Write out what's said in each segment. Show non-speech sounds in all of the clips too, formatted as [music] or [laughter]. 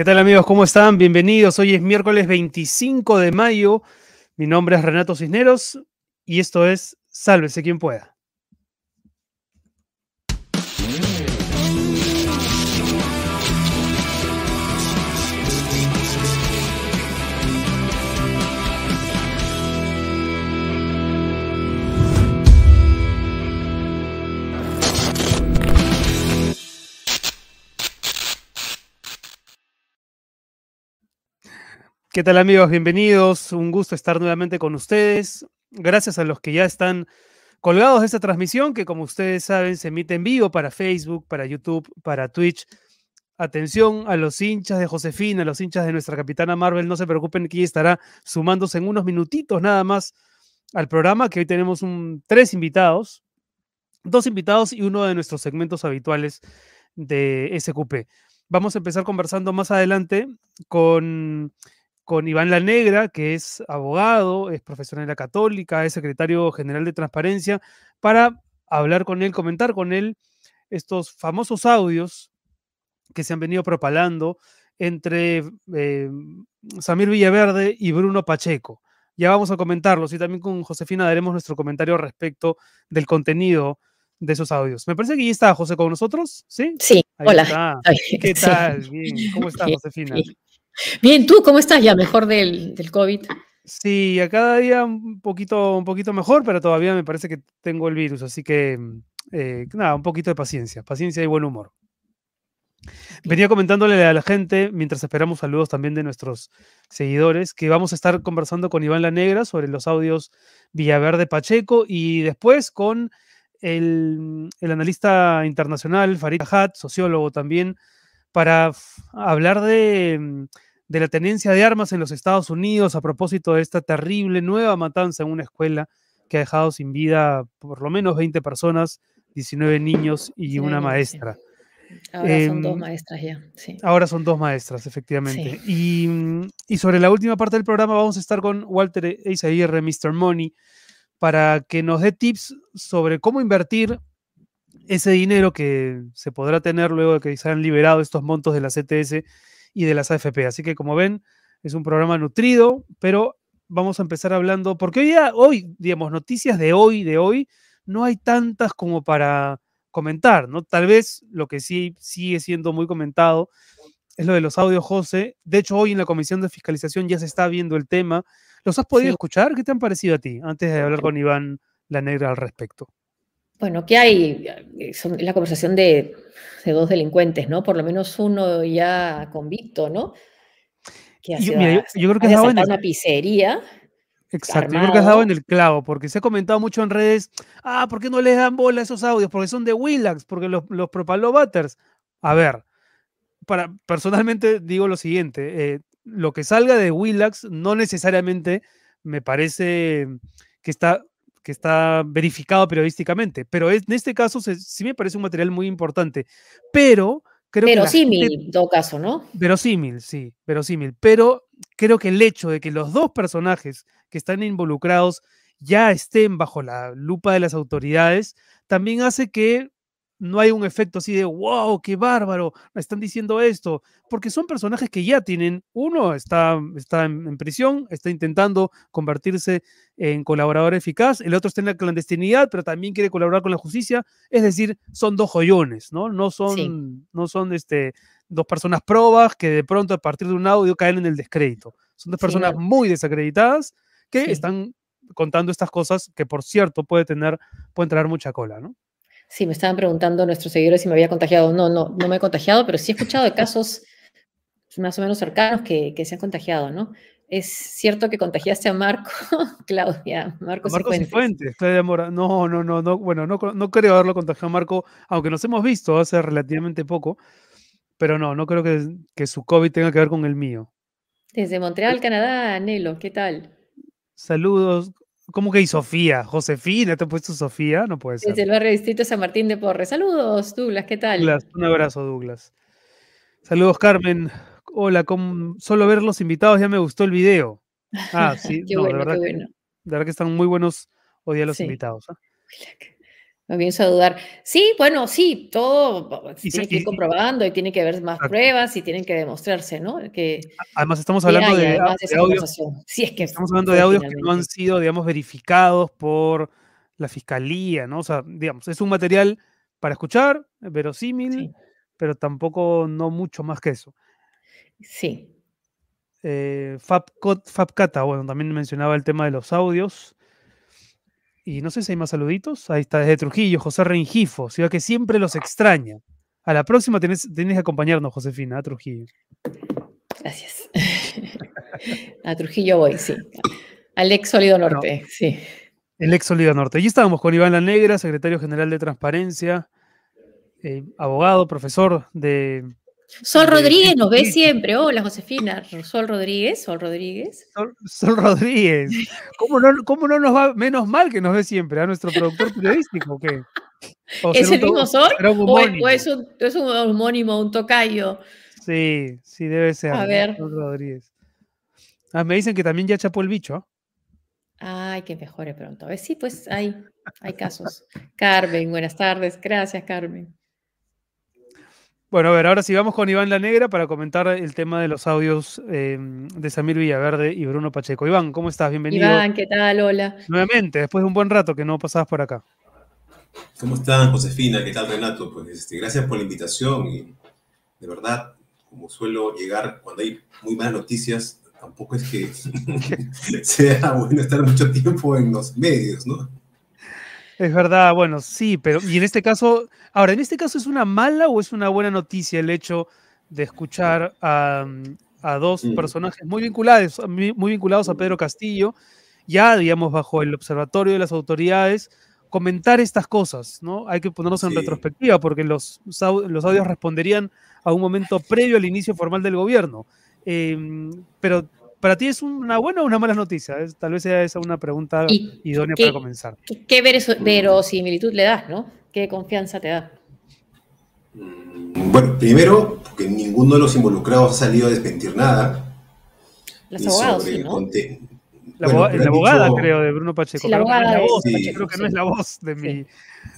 ¿Qué tal amigos? ¿Cómo están? Bienvenidos. Hoy es miércoles 25 de mayo. Mi nombre es Renato Cisneros y esto es Sálvese quien pueda. ¿Qué tal amigos? Bienvenidos. Un gusto estar nuevamente con ustedes. Gracias a los que ya están colgados de esta transmisión, que como ustedes saben se emite en vivo para Facebook, para YouTube, para Twitch. Atención a los hinchas de Josefina, a los hinchas de nuestra capitana Marvel. No se preocupen que estará sumándose en unos minutitos nada más al programa, que hoy tenemos tres invitados, dos invitados y uno de nuestros segmentos habituales de SQP. Vamos a empezar conversando más adelante con con Iván La Negra, que es abogado, es profesor en la Católica, es secretario general de Transparencia, para hablar con él, comentar con él estos famosos audios que se han venido propalando entre eh, Samir Villaverde y Bruno Pacheco. Ya vamos a comentarlos y también con Josefina daremos nuestro comentario respecto del contenido de esos audios. Me parece que ya está José con nosotros, ¿sí? Sí, hola. [laughs] ¿Qué tal? ¿Cómo estás, Josefina? Bien, ¿tú cómo estás ya mejor del, del COVID? Sí, a cada día un poquito, un poquito mejor, pero todavía me parece que tengo el virus, así que eh, nada, un poquito de paciencia, paciencia y buen humor. Venía comentándole a la gente, mientras esperamos saludos también de nuestros seguidores, que vamos a estar conversando con Iván La Negra sobre los audios Villaverde Pacheco y después con el, el analista internacional Farid Hat, sociólogo también, para hablar de de la tenencia de armas en los Estados Unidos a propósito de esta terrible nueva matanza en una escuela que ha dejado sin vida por lo menos 20 personas, 19 niños y una maestra. Ahora son dos em, maestras ya. Sí. Ahora son dos maestras, efectivamente. Y, y, sobre la última parte del programa vamos a estar con Walter Eizaguirre, Mr. Money, para que nos dé tips sobre cómo invertir ese dinero que se podrá tener luego de que se han liberado estos montos de la CTS y de las AFP. Así que como ven, es un programa nutrido, pero vamos a empezar hablando, porque hoy, hoy, digamos, noticias de hoy, de hoy, no hay tantas como para comentar, ¿no? Tal vez lo que sí sigue siendo muy comentado es lo de los audios, José. De hecho, hoy en la Comisión de Fiscalización ya se está viendo el tema. ¿Los has podido escuchar? ¿Qué te han parecido a ti? Antes de hablar con Iván La Negra al respecto. Bueno, ¿qué hay? Es la conversación de, dos delincuentes, ¿no? Por lo menos uno ya convicto, ¿no? Que yo, creo que has dado en una pizzería. Exacto, yo creo que has dado en el clavo, porque se ha comentado mucho en redes, ah, ¿por qué no les dan bola a esos audios? Porque son de Willax, porque los, los propaló Butters. A ver, para, personalmente digo lo siguiente, eh, lo que salga de Willax no necesariamente me parece que está que está verificado periodísticamente. Pero en este caso sí me parece un material muy importante. Pero creo que. Verosímil, en todo caso, ¿no? Verosímil, sí, verosímil. Pero creo que el hecho de que los dos personajes que están involucrados ya estén bajo la lupa de las autoridades, también hace que no hay un efecto así de, wow, qué bárbaro, me están diciendo esto, porque son personajes que ya tienen, uno está, está en, prisión, está intentando convertirse en colaborador eficaz, el otro está en la clandestinidad, pero también quiere colaborar con la justicia, es decir, son dos joyones, ¿no? No son, no son este, dos personas probas que de pronto a partir de un audio caen en el descrédito. Son dos personas muy desacreditadas que están contando estas cosas que, por cierto, puede tener, pueden traer mucha cola, ¿no? Sí, me estaban preguntando nuestros seguidores si me había contagiado. No, no, no me he contagiado, pero sí he escuchado de casos más o menos cercanos que, se han contagiado, ¿no? Es cierto que contagiaste a Marco, [laughs] Claudia, Marco, Marco Cifuentes. Claudia Mora. No, no, no, no, bueno, no, no creo haberlo contagiado a Marco, aunque nos hemos visto hace relativamente poco, pero no, no creo que, que su COVID tenga que ver con el mío. Desde Montreal, Canadá, Nelo, ¿qué tal? Saludos, ¿Cómo que y Sofía? Josefina, ¿te ha puesto Sofía? No puede ser. Desde el barrio Distrito San Martín de Porres. Saludos, Douglas, ¿qué tal? Douglas, un abrazo, Douglas. Saludos, Carmen. Hola, con solo ver los invitados ya me gustó el video. Ah, sí, [laughs] qué bueno, de verdad, qué bueno. de verdad que están muy buenos hoy día los invitados. ¿Ah? Comienzo a dudar. Sí, bueno, sí, todo se tiene que ir comprobando y tiene que haber más pruebas y tienen que demostrarse, ¿no? Que, además estamos hablando de, audios, [laughs] sí, es que estamos hablando de audios que no han sido, digamos, verificados por la fiscalía, ¿no? O sea, digamos, es un material para escuchar, verosímil, pero tampoco no mucho más que eso. Sí. Eh, Fabcata, bueno, también mencionaba el tema de los audios. Y no sé si hay más saluditos. Ahí está, desde Trujillo, José Rengifo, ciudad que siempre los extraña. A la próxima tenés, que acompañarnos, Josefina, a Trujillo. Gracias. [laughs] a Trujillo voy, sí. Al ex Sólido Norte, sí. El ex Sólido Norte. Allí estábamos con Iván La Negra, secretario general de Transparencia, eh, abogado, profesor de Sol Rodríguez nos ve siempre. Hola, Josefina. Sol Rodríguez, Sol Rodríguez. Sol, Rodríguez. ¿Cómo no, ¿Cómo no, nos va menos mal que nos ve siempre a nuestro productor periodístico? ¿qué? ¿Es el mismo Sol? O, es, un, es, un, homónimo, un tocayo? Sí, sí, debe ser. A ver. Sol Rodríguez. Ah, me dicen que también ya chapó el bicho. Ay, que mejore pronto. A ver, sí, pues hay, hay casos. Carmen, buenas tardes. Gracias, Carmen. Bueno, a ver, ahora sí vamos con Iván La Negra para comentar el tema de los audios em, de Samir Villaverde y Bruno Pacheco. Iván, ¿cómo estás? Bienvenido. Iván, ¿qué tal? Hola. Nuevamente, después de un buen rato que no pasabas por acá. ¿Cómo están, Josefina? ¿Qué tal, Renato? Pues este, gracias por la invitación y de verdad, como suelo llegar cuando hay muy malas noticias, tampoco es que [laughs] sea bueno estar mucho tiempo en los medios, ¿no? Es verdad, bueno, sí, pero y en este caso, ahora, ¿en este caso es una mala o es una buena noticia el hecho de escuchar a, dos mm. personajes muy vinculados, muy, vinculados a Pedro Castillo, ya, digamos, bajo el observatorio de las autoridades, comentar estas cosas, ¿no? Hay que ponernos en retrospectiva porque los, los audios responderían a un momento previo al inicio formal del gobierno. Em, pero ¿Para ti es una buena o una mala noticia? tal vez sea esa una pregunta idónea para comenzar. ¿Qué, verosimilitud le das, no? ¿Qué confianza te da? Mm, bueno, primero, porque ninguno de los involucrados ha salido a desmentir nada. Los abogados, sí, ¿no? La, abogada, creo, de Bruno Pacheco. Sí, la abogada no voz, creo que no es la voz de mi...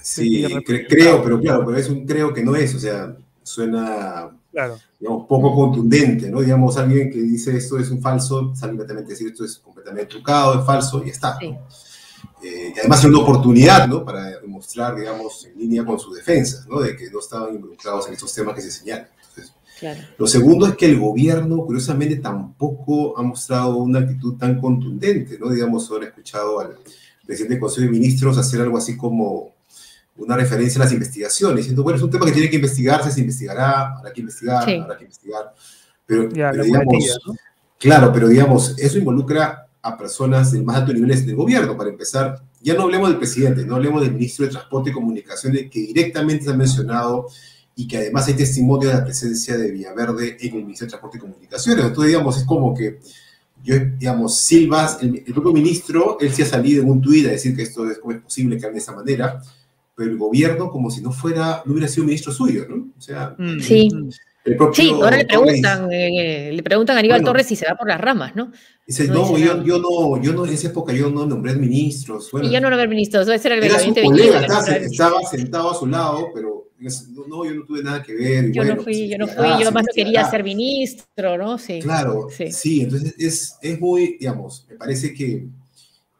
Sí, creo, pero claro, pero es un creo que no es, o sea, suena claro. digamos, poco contundente, ¿no? Digamos, alguien que dice esto es un falso, sale inmediatamente decir esto es completamente trucado, es falso, y está. Eh, y además es una oportunidad, ¿no? Para demostrar, digamos, en línea con su defensa, ¿no? De que no estaban involucrados en estos temas que se señalan. claro. Lo segundo es que el gobierno, curiosamente, tampoco ha mostrado una actitud tan contundente, ¿no? Digamos, ahora he escuchado al presidente del Consejo de Ministros hacer algo así como una referencia a las investigaciones, diciendo, bueno, es un tema que tiene que investigarse, se investigará, habrá que investigar, habrá que investigar. Pero, digamos, claro, pero digamos, eso involucra a personas de más altos niveles del gobierno, para empezar. Ya no hablemos del presidente, no hablemos del ministro de Transporte y Comunicaciones, que directamente se ha mencionado y que además hay testimonio de la presencia de Villaverde en el Ministerio de Transporte y Comunicaciones. Entonces, digamos, es como que yo, digamos, Silvas, el, propio ministro, él se ha salido en un tuit a decir que esto es, como es posible que haga de esa manera, pero el gobierno como si no fuera, no hubiera sido ministro suyo, ¿no? O sea, mm. sí. sí, ahora le preguntan, eh, le preguntan a Aníbal Torres si se va por las ramas, ¿no? Dice, no, yo, yo, no, yo no, en esa época yo no nombré ministros. y yo no nombré ministros, ese era el gabinete colega, estaba, estaba, sentado a su lado, pero no, yo no tuve nada que ver. Yo no fui, yo no fui, yo más no quería ser ministro, ¿no? Sí. Claro, sí, sí entonces es, es muy, digamos, me parece que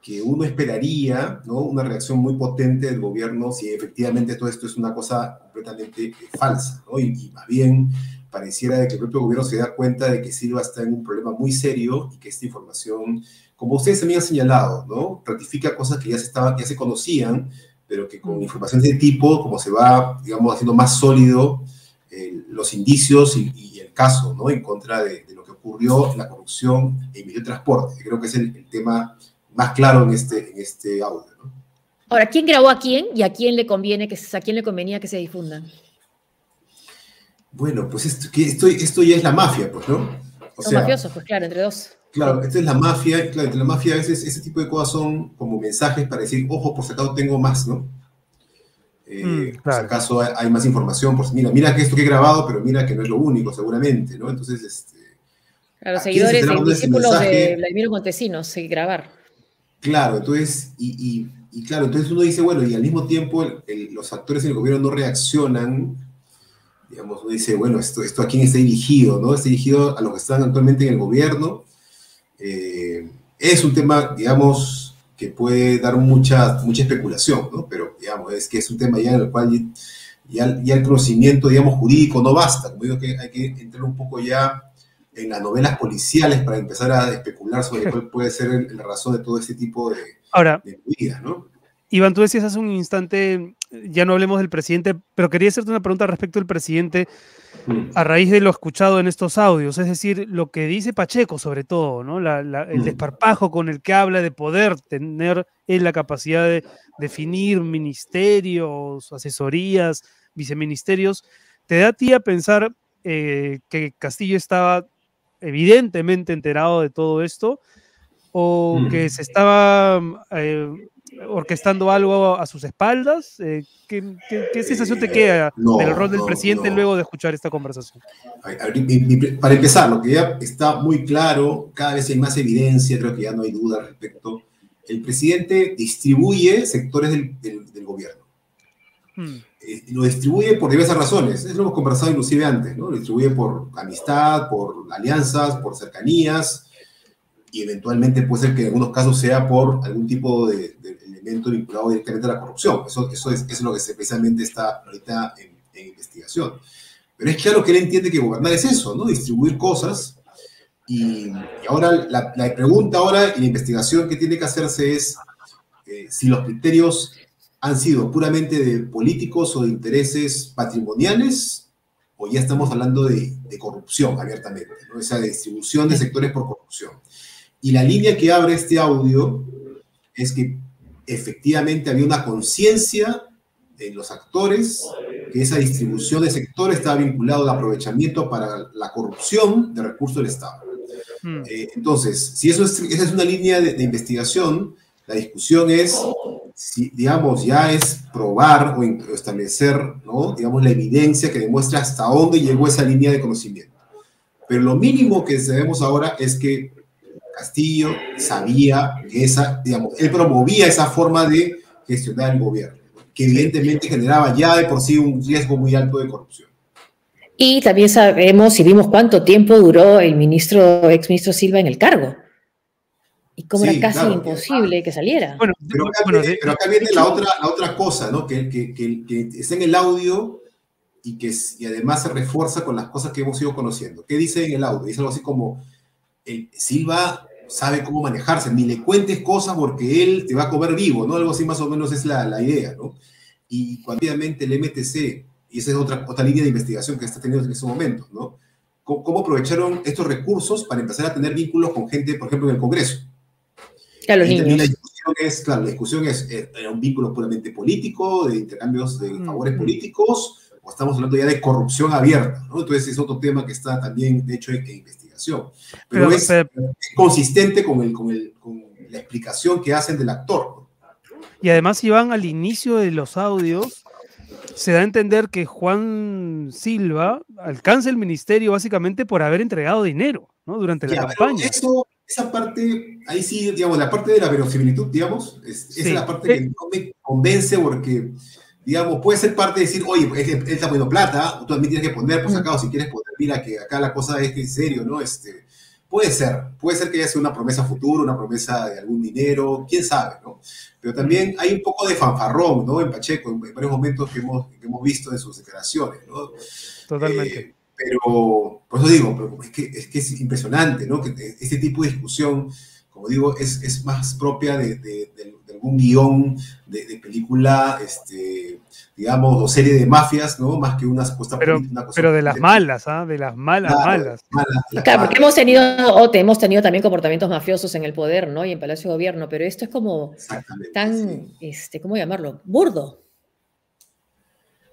que uno esperaría, ¿no? Una reacción muy potente del gobierno si efectivamente todo esto es una cosa completamente eh, falsa, ¿no? Y, más bien pareciera de que el propio gobierno se da cuenta de que Silva está en un problema muy serio y que esta información, como ustedes también han señalado, ¿no? Ratifica cosas que ya se, estaban, ya se conocían, pero que con información de tipo, como se va, digamos, haciendo más sólido eh, los indicios y, el caso, ¿no? En contra de, lo que ocurrió en la corrupción en medio de transporte. Creo que es el, el tema más claro en este, en este audio. ¿no? Ahora, ¿quién grabó a quién y a quién le conviene que a quién le convenía que se difundan? Bueno, pues esto, que esto, esto ya es la mafia, pues, ¿no? O son mafiosos, pues claro, entre dos. Claro, esto es la mafia, claro, entre la mafia a veces ese tipo de cosas son como mensajes para decir, ojo, por si acaso tengo más, ¿no? Eh, mm, por si acaso hay, más información, por mira, mira que esto que he grabado, pero mira que no es lo único, seguramente, ¿no? Entonces, este... Claro, seguidores y discípulos de Vladimiro Montesinos, sí, grabar. Claro, entonces, y, claro, entonces uno dice, bueno, y al mismo tiempo los actores en el gobierno no reaccionan, digamos, uno dice, bueno, esto, esto a quién está dirigido, ¿no? Está dirigido a los que están actualmente en el gobierno. Eh, es un tema, digamos, que puede dar mucha, mucha especulación, ¿no? Pero, digamos, es que es un tema ya en el cual ya, ya el conocimiento, digamos, jurídico no basta. Como digo, que hay que entrar un poco ya en las novelas policiales para empezar a especular sobre cuál puede ser la razón de todo este tipo de, Ahora, ¿no? Iván, tú decías hace un instante, ya no hablemos del presidente, pero quería hacerte una pregunta respecto del presidente mm. a raíz de lo escuchado en estos audios, es decir, lo que dice Pacheco sobre todo, ¿no? el mm. desparpajo con el que habla de poder tener en la capacidad de definir ministerios, asesorías, viceministerios, ¿te da a ti a pensar eh, que Castillo estaba evidentemente enterado de todo esto o mm. que se estaba eh, orquestando algo a sus espaldas? Eh, ¿qué, sensación te queda del rol del presidente luego de escuchar esta conversación? Para empezar, lo que ya está muy claro, cada vez hay más evidencia, creo que ya no hay duda al respecto. El presidente distribuye sectores del, gobierno. Hmm. Eh, lo distribuye por diversas razones. Eso lo hemos conversado inclusive antes, ¿no? Lo distribuye por amistad, por alianzas, por cercanías, y eventualmente puede ser que en algunos casos sea por algún tipo de, elemento vinculado directamente a la corrupción. Eso, eso, es, es lo que se, precisamente está ahorita en, investigación. Pero es claro que él entiende que gobernar es eso, ¿no? Distribuir cosas. Y, ahora la, la, pregunta ahora y la investigación que tiene que hacerse es eh, si los criterios han sido puramente de políticos o de intereses patrimoniales o ya estamos hablando de, de corrupción abiertamente, ¿no? esa distribución de sectores por corrupción. Y la línea que abre este audio es que efectivamente había una conciencia en los actores que esa distribución de sectores estaba vinculado al aprovechamiento para la corrupción de recursos del Estado. Hmm. Eh, entonces, si eso es, esa es una línea de, investigación, la discusión es si, digamos, ya es probar o, establecer, ¿no? digamos, la evidencia que demuestre hasta dónde llegó esa línea de conocimiento. Pero lo mínimo que sabemos ahora es que Castillo sabía que esa, digamos, él promovía esa forma de gestionar el gobierno, que evidentemente generaba ya de por sí un riesgo muy alto de corrupción. Y también sabemos y vimos cuánto tiempo duró el ministro, exministro Silva en el cargo. Y cómo era casi imposible que saliera. Bueno, pero acá, viene, la, otra, la otra cosa, ¿no? Que, que, que, está en el audio y que y además se refuerza con las cosas que hemos ido conociendo. ¿Qué dice en el audio? Dice algo así como, Silva sabe cómo manejarse, ni le cuentes cosas porque él te va a comer vivo, ¿no? Algo así más o menos es la, la idea, ¿no? Y cuando el MTC, y esa es otra, otra línea de investigación que está teniendo en ese momento, ¿no? ¿Cómo, aprovecharon estos recursos para empezar a tener vínculos con gente, por ejemplo, en el Congreso? Claro, y La discusión es, claro, la discusión es, eh, ¿era un vínculo puramente político, de intercambios de mm, favores mm. políticos, o estamos hablando ya de corrupción abierta, ¿no? Entonces es otro tema que está también, de hecho, en, en investigación pero, es, consistente con, el, con, la explicación que hacen del actor. Y además, si van al inicio de los audios, se da a entender que Juan Silva alcanza el ministerio básicamente por haber entregado dinero ¿no? durante la campaña. Eso, esa parte, ahí sí, digamos, la parte de la verosimilitud, digamos, es, esa es la parte que no me convence porque digamos, puede ser parte de decir, oye, él, está poniendo plata, tú también tienes que poner, pues acá, o si quieres poner, mira que acá la cosa es que en serio, ¿no? Este, puede ser, puede ser que haya sido una promesa futura, una promesa de algún dinero, quién sabe, ¿no? Pero también hay un poco de fanfarrón, ¿no? En Pacheco, en varios momentos que hemos, que hemos visto en sus declaraciones, ¿no? Totalmente. Eh, pero, por eso digo, es que, es que es impresionante, ¿no? Que este tipo de discusión, como digo, es, es más propia de, de, de un guion de, película, este, digamos, o serie de mafias, ¿no? Más que una supuesta pero, pero de las malas, ¿ah? De las malas, malas. claro, porque hemos tenido, o hemos tenido también comportamientos mafiosos en el poder, ¿no? Y en Palacio de Gobierno, pero esto es como tan, este, ¿cómo llamarlo? Burdo.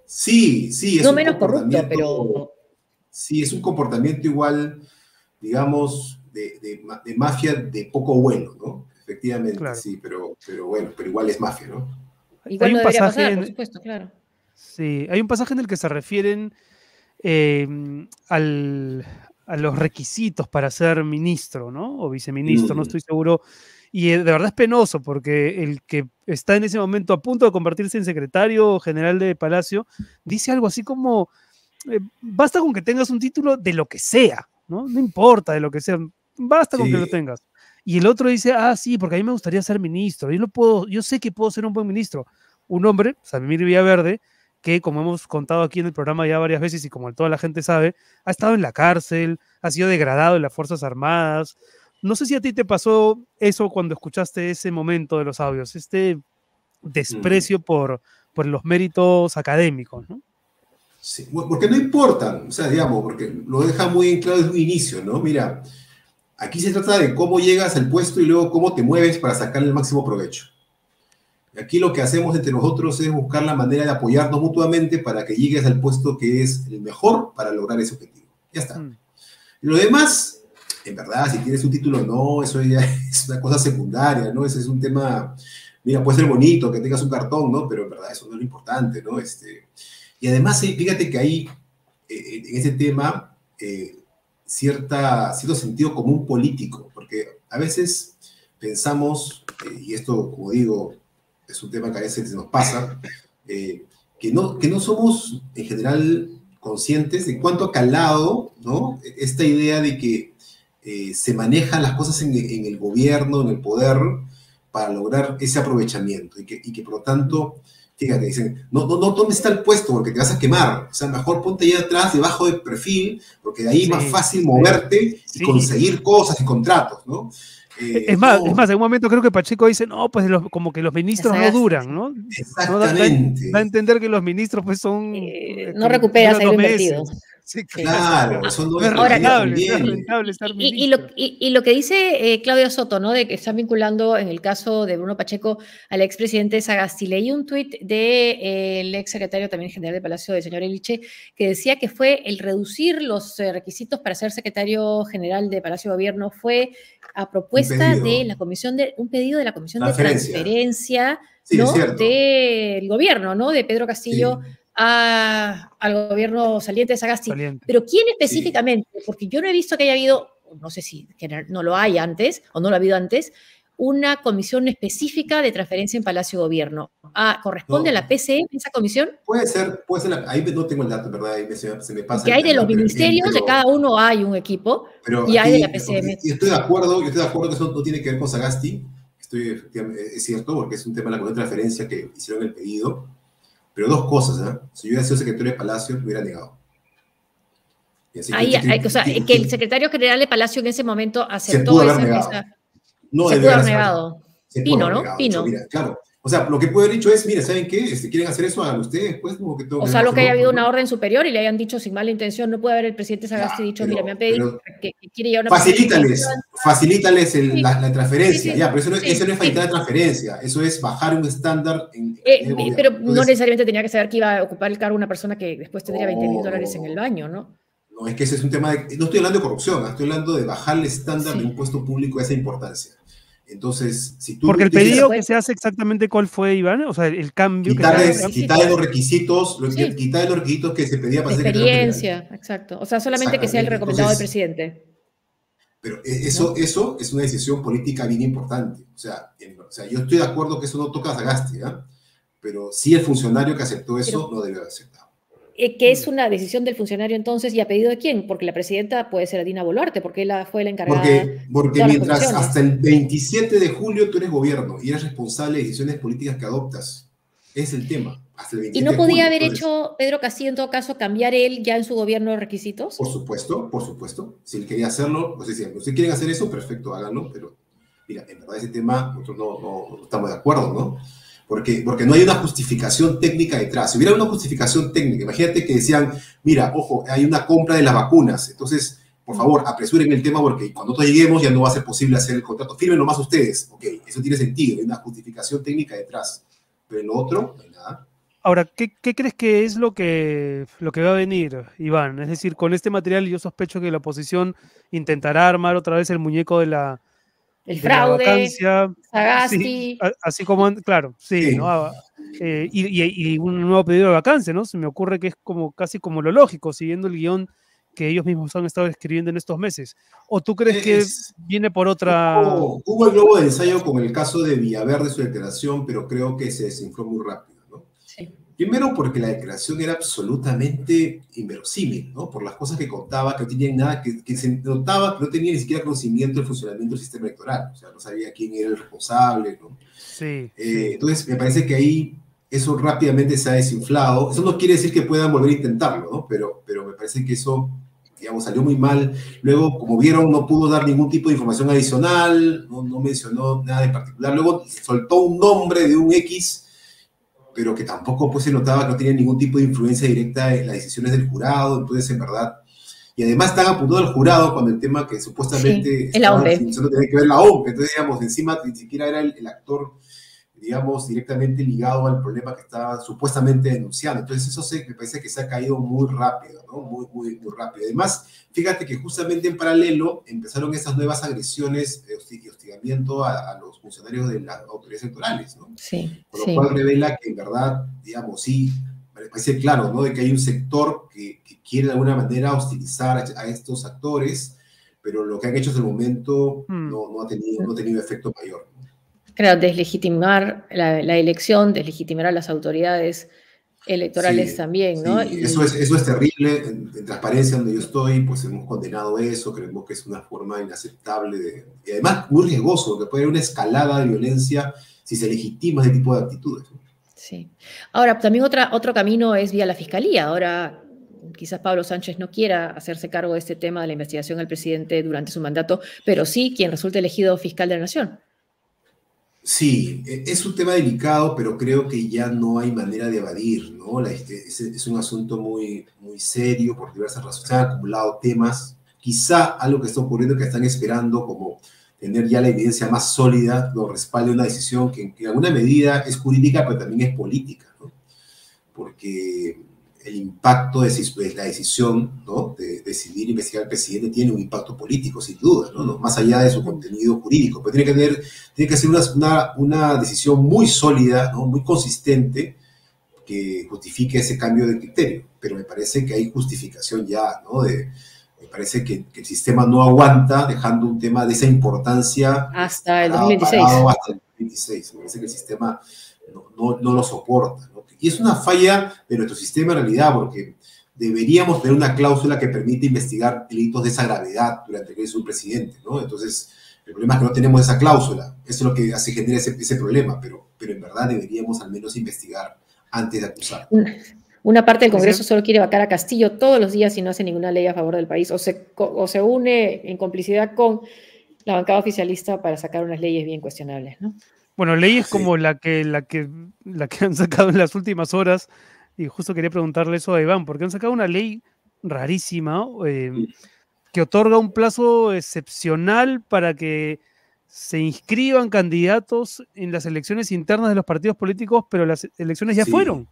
Sí, sí. Es no menos corrupto, pero... Sí, es un comportamiento igual, digamos, de, de mafia de poco vuelo, ¿no? efectivamente, sí, pero, pero bueno, pero igual es mafia, ¿no? Igual hay un pasaje por supuesto, claro. Sí, hay un pasaje en el que se refieren em, al, los requisitos para ser ministro, ¿no? O viceministro, no mm. estoy seguro. Y eh, de verdad es penoso porque el que está en ese momento a punto de convertirse en secretario general de Palacio dice algo así como, eh, basta con que tengas un título de lo que sea, ¿no? No importa de lo que sea, basta con que lo tengas. Y el otro dice, ah, sí, porque a mí me gustaría ser ministro, yo, lo puedo, yo sé que puedo ser un buen ministro. Un hombre, Samir Villaverde, que como hemos contado aquí en el programa ya varias veces y como toda la gente sabe, ha estado en la cárcel, ha sido degradado en las Fuerzas Armadas. No sé si a ti te pasó eso cuando escuchaste ese momento de los audios, este desprecio por, por los méritos académicos, ¿no? Sí, porque no importan, o sea, digamos, porque lo deja muy en claro desde un inicio, ¿no? Mira, aquí se trata de cómo llegas al puesto y luego cómo te mueves para sacar el máximo provecho. Aquí lo que hacemos entre nosotros es buscar la manera de apoyarnos mutuamente para que llegues al puesto que es el mejor para lograr ese objetivo. Ya está. Mm. lo demás, en verdad, si tienes un título no, eso ya [laughs] es una cosa secundaria, ¿no? Ese es un tema, mira, puede ser bonito que tengas un cartón, ¿no? Pero en verdad eso no es lo importante, ¿no? Este, y además, fíjate que hay eh, en ese tema eh, cierta, cierto sentido común político, porque a veces pensamos, eh, y esto, como digo, es un tema que a veces nos pasa, eh, que, no, que no somos en general conscientes de cuánto ha calado ¿no? esta idea de que eh, se manejan las cosas en, el gobierno, en el poder, para lograr ese aprovechamiento y que, y que por lo tanto, fíjate, dicen, no, no, no tomes tal puesto porque te vas a quemar, o sea, mejor ponte ahí atrás, debajo del perfil, porque de ahí es más fácil moverte y conseguir cosas y contratos, ¿no? Eh, es, más, es más, en un momento creo que Pacheco dice, no, pues como que los ministros no duran, ¿no? Exactamente. Da, a entender que los ministros pues son... Eh, eh, no recuperas ahí invertido. Sí, claro, eso no es rentable, y, lo, y, lo, que dice Claudio Soto, ¿no? De que están vinculando en el caso de Bruno Pacheco al expresidente Sagasti. Leí un tuit del de, el ex secretario también general de Palacio, del señor Eliche, que decía que fue el reducir los requisitos para ser secretario general de Palacio de Gobierno fue a propuesta de la comisión de un pedido de la comisión de transferencia. del gobierno, ¿no? De Pedro Castillo al gobierno saliente de Sagasti. Pero ¿quién específicamente? Porque yo no he visto que haya habido, no sé si no lo hay antes o no lo ha habido antes, una comisión específica de transferencia en Palacio Gobierno. Ah, ¿Corresponde a la PCE esa comisión? Puede ser, puede ser, ahí no tengo el dato, ¿verdad? Ahí se, me pasa. Que hay de los ministerios, de cada uno hay un equipo, y hay de la PCM. Y estoy de acuerdo, yo estoy de acuerdo que eso no tiene que ver con Sagasti, estoy, es cierto, porque es un tema de la comisión de transferencia que hicieron el pedido, pero dos cosas, ¿eh? Si yo hubiera sido secretario de Palacio, me hubiera negado. Ahí, o sea, que el secretario general de Palacio en ese momento aceptó esa, no se pudo haber negado. Pino, ¿no? Pino. claro. O sea, lo que puede haber dicho es, mire, ¿saben qué? Este, ¿Quieren hacer eso? a ustedes, pues, como que todo. O sea, lo que haya habido una orden superior y le hayan dicho sin mala intención, no puede haber el presidente Sagasti dicho, mira, me han pedido que, quiere llevar una. Facilítales, facilítales la, transferencia, ya, pero eso no, es, eso no es facilitar la transferencia, eso es bajar un estándar. En, eh, pero no necesariamente tenía que saber que iba a ocupar el cargo una persona que después tendría 20 mil dólares en el baño, ¿no? No, es que ese es un tema de. No estoy hablando de corrupción, estoy hablando de bajar el estándar de un puesto público de esa importancia. Entonces, si tú... Porque el pedido que se hace exactamente cuál fue, Iván, o sea, el cambio... Quitarle, quitarle los requisitos, quitarle los requisitos que se pedía para hacer Experiencia, exacto. O sea, solamente que sea el recomendado del presidente. Pero e, eso, eso es una decisión política bien importante. O sea, o sea, yo estoy de acuerdo que eso no toca a Sagasti, ¿ah? pero sí el funcionario que aceptó eso no debe haber aceptado. Eh, que es mm. una decisión del funcionario entonces y a pedido de quién, porque la presidenta puede ser Dina Boluarte, porque ella fue la encargada. Porque, porque mientras hasta el 27 de julio tú eres gobierno y eres responsable de decisiones políticas que adoptas, es el tema. ¿Y no podía haber hecho Pedro Castillo en todo caso cambiar él ya en su gobierno requisitos? Por supuesto, por supuesto. Si él quería hacerlo, pues decía, si quieren hacer eso, perfecto, háganlo, pero mira, en verdad ese tema nosotros no, no estamos de acuerdo, ¿no? Porque, porque no hay una justificación técnica detrás. Si hubiera una justificación técnica, imagínate que decían, mira, ojo, hay una compra de las vacunas, entonces, por favor, apresuren el tema porque cuando nosotros lleguemos ya no va a ser posible hacer el contrato. Firmen más ustedes. Ok, eso tiene sentido, hay una justificación técnica detrás. Pero en lo otro, no hay nada. Ahora, ¿qué, ¿qué, crees que es lo que, lo que va a venir, Iván? Es decir, con este material yo sospecho que la oposición intentará armar otra vez el muñeco de la, el fraude, Sagasti. así como, claro, sí, ¿no? Ah, eh, y, un nuevo pedido de vacancia, ¿no? Se me ocurre que es como casi como lo lógico, siguiendo el guion que ellos mismos han estado escribiendo en estos meses? ¿O tú crees que viene por otra...? Hubo, el globo de ensayo con el caso de Villaverde, su declaración, pero creo que se desinfló muy rápido. Primero porque la declaración era absolutamente inverosímil, ¿no? Por las cosas que contaba, que no tenía nada, que, se notaba que no tenía ni siquiera conocimiento del funcionamiento del sistema electoral, o sea, no sabía quién era el responsable, ¿no? Sí. Eh, entonces, me parece que ahí eso rápidamente se ha desinflado. Eso no quiere decir que puedan volver a intentarlo, ¿no? Pero, pero me parece que eso, digamos, salió muy mal. Luego, como vieron, no pudo dar ningún tipo de información adicional, no, no mencionó nada en particular. Luego soltó un nombre de un X, pero que tampoco pues, se notaba que no tenía ningún tipo de influencia directa en las decisiones del jurado. Entonces, en verdad, y además están apuntando al jurado cuando el tema que supuestamente sí, la OMP. tenía que ver la OMP. Entonces, digamos, encima ni siquiera era el actor digamos, directamente ligado al problema que estaba supuestamente denunciando. Entonces, eso se, me parece que se ha caído muy rápido, ¿no? Muy, muy, muy rápido. Además, fíjate que justamente en paralelo empezaron esas nuevas agresiones y hostigamiento a, los funcionarios de las autoridades electorales, ¿no? Sí. Con lo cual revela que en verdad, digamos, sí, me parece claro, ¿no? De que hay un sector que, quiere de alguna manera hostilizar a, estos actores, pero lo que han hecho hasta el momento hmm. no, no, ha tenido, no ha tenido efecto mayor deslegitimar la, elección, deslegitimar a las autoridades electorales también, ¿no? eso, es, eso es terrible. En, transparencia, donde yo estoy, pues hemos condenado eso, creemos que es una forma inaceptable de, y además muy riesgoso, que puede haber una escalada de violencia si se legitima ese tipo de actitudes. Sí. Ahora, también otra, otro camino es vía la fiscalía. Ahora, quizás Pablo Sánchez no quiera hacerse cargo de este tema de la investigación del presidente durante su mandato, pero sí quien resulte elegido fiscal de la nación. Sí, e, es un tema delicado, pero creo que ya no hay manera de evadir, ¿no? Este, es, un asunto muy, muy serio por diversas razones. Se han acumulado temas. Quizá algo que está ocurriendo que están esperando como tener ya la evidencia más sólida, lo respalde una decisión que en alguna medida es jurídica, pero también es política, ¿no? Porque el impacto de, la decisión ¿no? de decidir investigar al presidente tiene un impacto político, sin duda, ¿no? más allá de su contenido jurídico. Pero tiene que, tener, tiene que ser una, una, decisión muy sólida, ¿no? muy consistente, que justifique ese cambio de criterio. Pero me parece que hay justificación ya, ¿no? De, me parece que, el sistema no aguanta dejando un tema de esa importancia hasta el 2026. Hasta el 2026. Me parece que el sistema no, no, no lo soporta. Y es una falla de nuestro sistema en realidad, porque deberíamos tener una cláusula que permite investigar delitos de esa gravedad durante que es un presidente, ¿no? Entonces, el problema es que no tenemos esa cláusula. Eso es lo que hace genera ese, ese problema, pero, pero en verdad deberíamos al menos investigar antes de acusar. Una, parte del Congreso solo quiere vacar a Castillo todos los días y no hace ninguna ley a favor del país, o se, o se une en complicidad con la bancada oficialista para sacar unas leyes bien cuestionables, ¿no? Bueno, leyes como la que, la, que, la que [laughs] han sacado en las últimas horas, y justo quería preguntarle eso a Iván, porque han sacado una ley rarísima em, que otorga un plazo excepcional para que se inscriban candidatos en las elecciones internas de los partidos políticos, pero las elecciones ya fueron.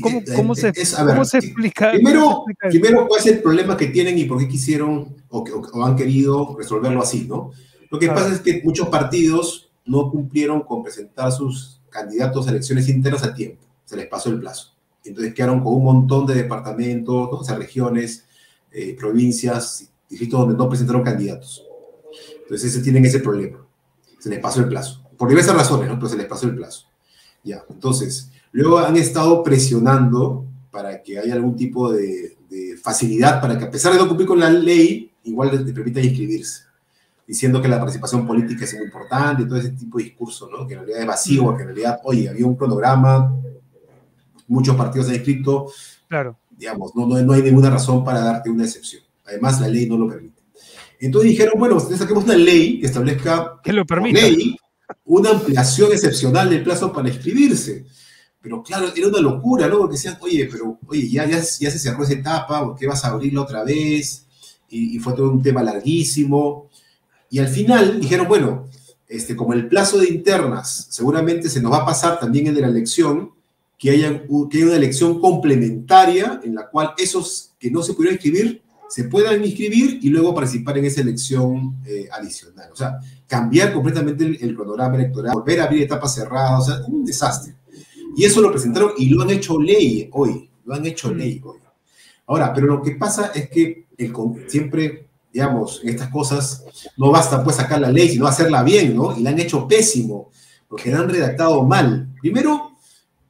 ¿Cómo, eh, cómo, se, explica? Primero, primero, ¿cuál es el problema que tienen y por qué quisieron o, o han querido resolverlo así? ¿no? Lo que pasa es que muchos partidos no cumplieron con presentar sus candidatos a elecciones internas a tiempo. Se les pasó el plazo. Entonces quedaron con un montón de departamentos, o sea, regiones, eh, provincias, distritos donde no presentaron candidatos. Entonces ese, tienen ese problema. Se les pasó el plazo. Por diversas razones. Pero se les pasó el plazo. Ya, entonces, luego han estado presionando para que haya algún tipo de, facilidad para que a pesar de no cumplir con la ley, igual les, permitan inscribirse diciendo que la participación política es muy importante y todo ese tipo de discurso, ¿no? que en realidad es vacío, que en realidad, oye, había un cronograma, muchos partidos han escrito, claro. digamos, no, no, no hay ninguna razón para darte una excepción. Además, la ley no lo permite. Entonces dijeron, bueno, saquemos una ley que establezca que lo permita. Ley, una ampliación excepcional del plazo para inscribirse. Pero claro, era una locura, ¿no? Porque decían, oye, pero, oye, ya, ya, ya se cerró esa etapa, ¿por qué vas a abrirla otra vez? Y, y, fue todo un tema larguísimo. Y al final dijeron, bueno, este, como el plazo de internas seguramente se nos va a pasar también el de la elección, que haya, que una elección complementaria en la cual esos que no se pudieron inscribir se puedan inscribir y luego participar en esa elección eh, adicional. O sea, cambiar completamente el, cronograma electoral, volver a abrir etapas cerradas, o sea, un desastre. Y eso lo presentaron y lo han hecho ley hoy, lo han hecho mm. ley hoy. Ahora, pero lo que pasa es que el, siempre, digamos, en estas cosas no basta pues sacar la ley, sino hacerla bien, ¿no? Y la han hecho pésimo, porque la han redactado mal. Primero,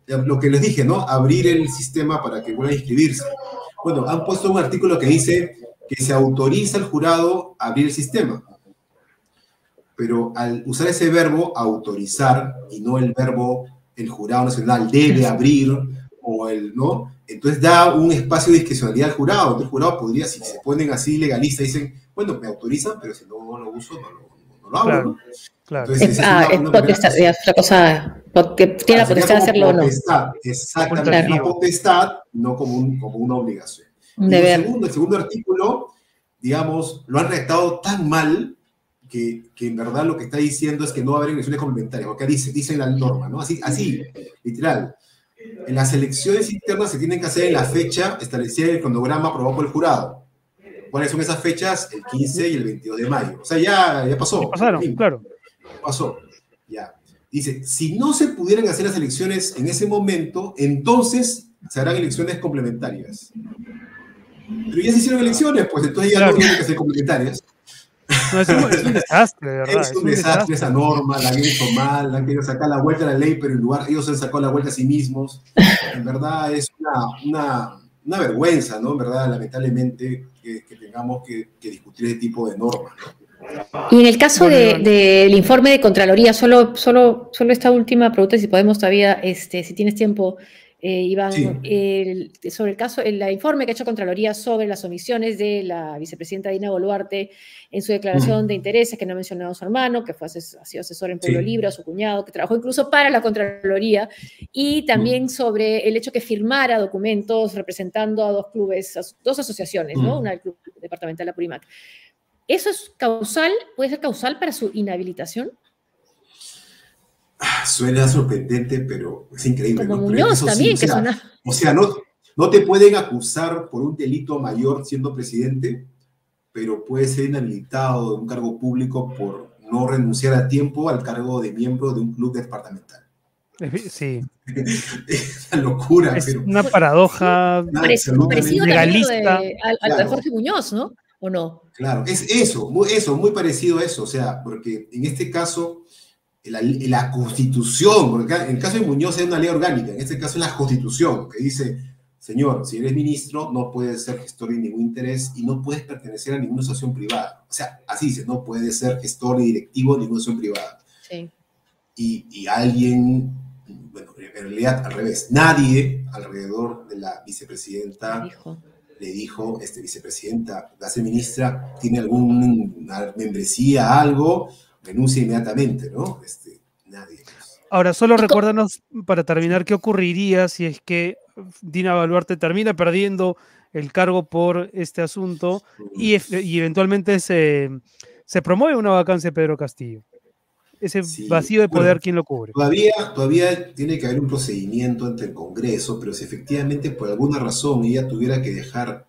lo que les dije, ¿no? Abrir el sistema para que puedan inscribirse. Bueno, han puesto un artículo que dice que se autoriza al jurado a abrir el sistema. Pero al usar ese verbo autorizar y no el verbo el jurado nacional debe abrir o el no, entonces da un espacio de discrecionalidad al jurado. Entonces el jurado podría, si se ponen así legalistas, dicen, bueno, me autorizan, pero si no lo uso, no lo, no lo hago. ¿no? Claro. Entonces, es, ah, es potestad, es otra cosa, porque tiene la potestad de hacerlo o no. Exactamente, una potestad, no como, un, como una obligación. El segundo, el segundo artículo, digamos, lo han redactado tan mal que, que, en verdad lo que está diciendo es que no va a haber elecciones complementarias, porque dice, dice la norma, ¿no? Así, así, literal. En las elecciones internas se tienen que hacer en la fecha establecida en el cronograma aprobado por el jurado. ¿Cuáles son esas fechas? El 15 y el 22 de mayo. O sea, ya, ya pasó. pasaron, claro. Pasó. Ya. Dice, si no se pudieran hacer las elecciones en ese momento, entonces se harán elecciones complementarias. Pero ya se hicieron elecciones, pues entonces ya no tienen que ser complementarias. No, es, un, desastre, de verdad. Es un, desastre, esa norma, la han hecho mal, han querido sacar la vuelta a la ley, pero en lugar ellos han sacado la vuelta a sí mismos. En verdad es una, una, una vergüenza, ¿no? En verdad, lamentablemente, que, que tengamos que, que, discutir ese tipo de normas. Y en el caso del de, informe de Contraloría, solo, solo, solo esta última pregunta, si podemos todavía, este, si tienes tiempo, eh, Iván, sobre el caso, el, informe que ha hecho Contraloría sobre las omisiones de la vicepresidenta Dina Boluarte en su declaración de intereses, que no ha mencionado a su hermano, que fue ha sido asesor en Pueblo Libre, a su cuñado, que trabajó incluso para la Contraloría, y también sobre el hecho que firmara documentos representando a dos clubes, a dos asociaciones, ¿no? Una del Club Departamental Purimac. ¿Eso es causal? ¿Puede ser causal para su inhabilitación? Suena sorprendente, pero es increíble. Como Muñoz también, que suena. O sea, no, no te pueden acusar por un delito mayor siendo presidente, pero puede ser inhabilitado de un cargo público por no renunciar a tiempo al cargo de miembro de un club departamental. Sí. es [laughs] una locura. Es una paradoja legalista. al, de Jorge Muñoz, ¿no? ¿O no? Claro, es eso, eso, muy parecido a eso. O sea, porque en este caso la, la, constitución, porque en el caso de Muñoz es una ley orgánica, en este caso es la constitución, que dice, señor, si eres ministro no puedes ser gestor de ningún interés y no puedes pertenecer a ninguna asociación privada. O sea, así dice, no puedes ser gestor ni directivo de ninguna asociación privada. Sí. Y, y alguien, bueno, en realidad al revés, nadie alrededor de la vicepresidenta le dijo, este, vicepresidenta, la ministra, ¿tiene alguna membresía, algo? Renuncia inmediatamente, ¿no? Este, nadie. Ahora, solo recuérdanos para terminar qué ocurriría si es que Dina Baluarte termina perdiendo el cargo por este asunto y, eventualmente se, se, promueve una vacancia de Pedro Castillo. Ese vacío de poder, ¿quién lo cubre? Todavía, todavía tiene que haber un procedimiento ante el Congreso, pero si efectivamente por alguna razón ella tuviera que dejar,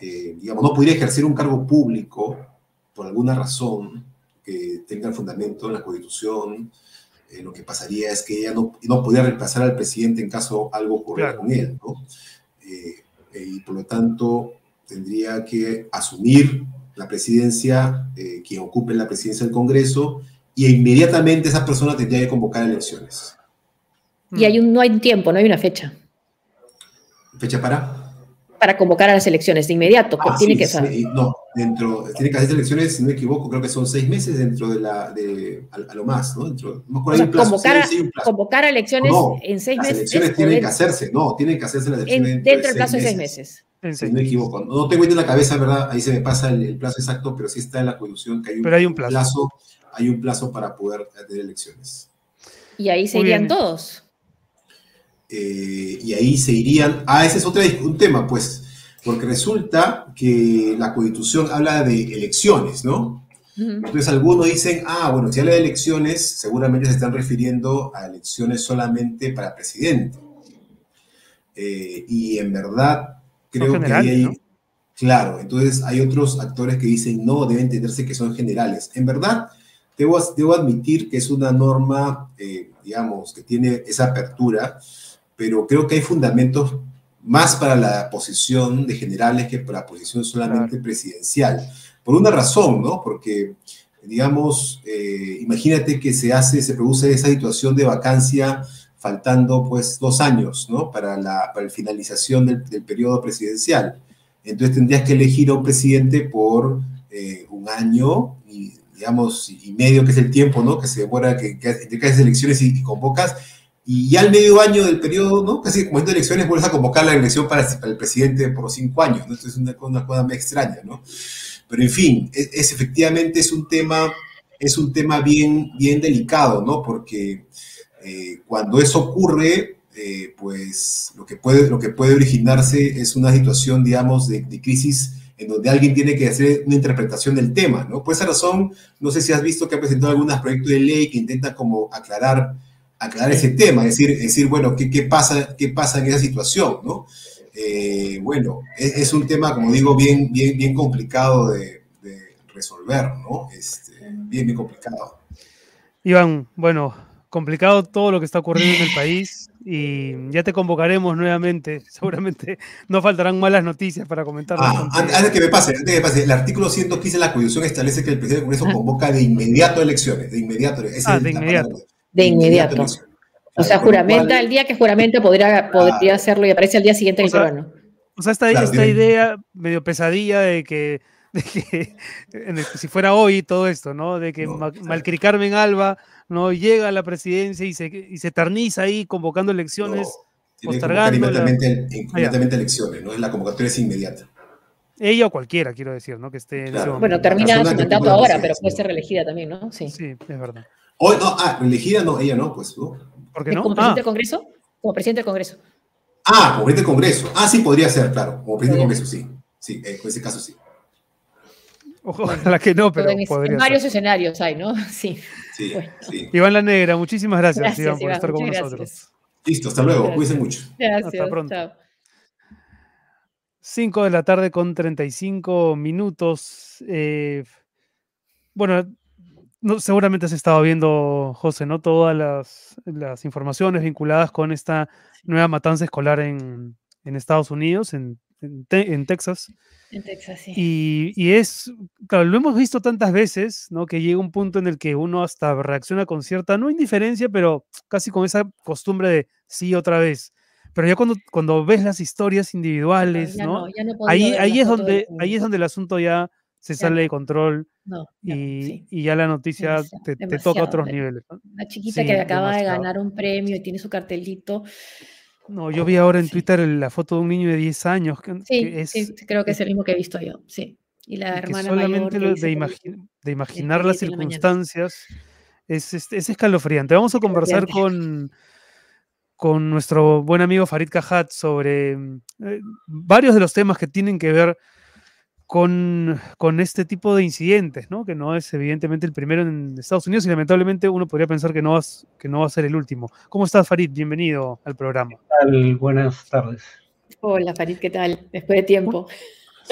eh, digamos, no pudiera ejercer un cargo público por alguna razón, que tenga el fundamento en la Constitución, eh, lo que pasaría es que ella no, no podía reemplazar al presidente en caso algo ocurriera con él, ¿no? Eh, eh, y por lo tanto tendría que asumir la presidencia, quien ocupe la presidencia del Congreso, y inmediatamente esa persona tendría que convocar elecciones. Y hay un, no hay tiempo, no hay una fecha. ¿Fecha para? Para convocar a las elecciones de inmediato. Ah, tiene que, no, dentro, tiene que hacer elecciones, si no me equivoco, creo que son seis meses dentro de la, de, a, lo más, ¿no? Dentro, no o sea, convocar, a, convocar a elecciones en seis meses. Las elecciones tienen que hacerse, no, tienen que hacerse las elecciones en, dentro del plazo de seis meses. Si no me equivoco, no tengo en la cabeza, ¿verdad? Ahí se me pasa el, plazo exacto, pero sí está en la constitución que hay un, pero hay un plazo. plazo. Hay un plazo para poder tener elecciones. Y ahí serían todos. Eh, y ahí se irían. Ah, ese es otro un tema, pues porque resulta que la constitución habla de elecciones, ¿no? Entonces algunos dicen, ah, bueno, si habla de elecciones, seguramente se están refiriendo a elecciones solamente para presidente. Eh, y en verdad, creo que ahí hay... Claro, entonces hay otros actores que dicen, no, debe entenderse que son generales. En verdad, debo, debo admitir que es una norma, eh, digamos, que tiene esa apertura, pero creo que hay fundamentos más para la posición de generales que para la posición solamente presidencial. Por una razón, ¿no? Porque, digamos, eh, imagínate que se hace, se produce esa situación de vacancia faltando pues dos años, ¿no? Para la, para finalización del, periodo presidencial. Entonces tendrías que elegir a un presidente por eh, un año y, digamos, y medio, que es el tiempo, ¿no? Que se demora que, que entre cada elecciones y convocas y ya al medio año del periodo, ¿no? Casi como de elecciones, vuelves a convocar la elección para, el presidente por cinco años, ¿no? Esto es una, cosa muy extraña, ¿no? Pero en fin, es, efectivamente es un tema, es un tema bien, bien delicado, ¿no? Porque eh, cuando eso ocurre, eh, pues lo que, puede, lo que puede originarse es una situación, digamos, de, de, crisis en donde alguien tiene que hacer una interpretación del tema, ¿no? Por esa razón, no sé si has visto que ha presentado algunos proyectos de ley que intentan como aclarar aclarar ese tema, es decir, decir bueno, ¿qué, ¿qué, pasa, ¿qué pasa en esa situación? ¿no? Eh, bueno, es, un tema, como digo, bien, bien, bien complicado de, resolver, ¿no? Este, bien, bien complicado. Iván, bueno, complicado todo lo que está ocurriendo en el país y ya te convocaremos nuevamente. [laughs] Seguramente no faltarán malas noticias para comentar. Ah, antes, que me pase, antes que me pase, el artículo 115 de la Constitución establece que el presidente del Congreso convoca de inmediato elecciones, de inmediato. ah, de inmediato de inmediato. O sea, juramenta, el día que juramenta podría, podría hacerlo y aparece al día siguiente el peruano. O sea, esta, esta idea medio pesadilla de que, si fuera hoy todo esto, ¿no? De que Malcri Carmen Alba no llega a la presidencia y se, y se tarniza ahí convocando elecciones, postergando. Inmediatamente, inmediatamente elecciones, ¿no? La convocatoria es inmediata. Ella o cualquiera, quiero decir, ¿no? Que esté Bueno, termina su mandato ahora, pero puede ser reelegida también, ¿no? Sí, sí es verdad. Oh, no, ah, elegida no, ella no, pues. ¿no? ¿Por qué no? ¿Como presidente ah. del Congreso? Como presidente del Congreso. Ah, como presidente del Congreso. Ah, sí, podría ser, claro. Como presidente del Congreso, sí. Sí, en ese caso sí. Ojalá que no, pero en, podría varios escenarios hay, ¿no? [laughs] Sí. Sí, sí. Iván La Negra, muchísimas gracias, Iván, por estar con nosotros. Listo, hasta luego. Cuídense mucho. Gracias. Hasta pronto. Chao. 5 de la tarde con 35 minutos. Eh, bueno, seguramente has estado viendo, José, ¿no? Todas las, informaciones vinculadas con esta nueva matanza escolar en, Estados Unidos, en, Texas. En Texas, sí. Y, es, claro, lo hemos visto tantas veces, ¿no? Que llega un punto en el que uno hasta reacciona con cierta, no indiferencia, pero casi con esa costumbre de sí otra vez. Pero ya cuando, cuando ves las historias individuales, ¿no? ahí, ahí, es donde, ahí es donde el asunto ya se sale de control y, ya la noticia te, toca a otros niveles. La chiquita que acaba de ganar un premio y tiene su cartelito. No, yo vi ahora en Twitter la foto de un niño de 10 años. sí, sí, creo que es el mismo que he visto yo, sí. Y la hermana solamente mayor de, de, imaginar las circunstancias es, es, escalofriante. Vamos a conversar con, con nuestro buen amigo Farid Cajat sobre mm, eh, varios de los temas que tienen que ver con, con, este tipo de incidentes, ¿no? que no es evidentemente el primero en Estados Unidos y lamentablemente uno podría pensar que no, va, que no va a ser el último. ¿Cómo estás, Farid? Bienvenido al programa. ¿Qué tal? Buenas tardes. Hola, Farid, ¿qué tal? Después de tiempo.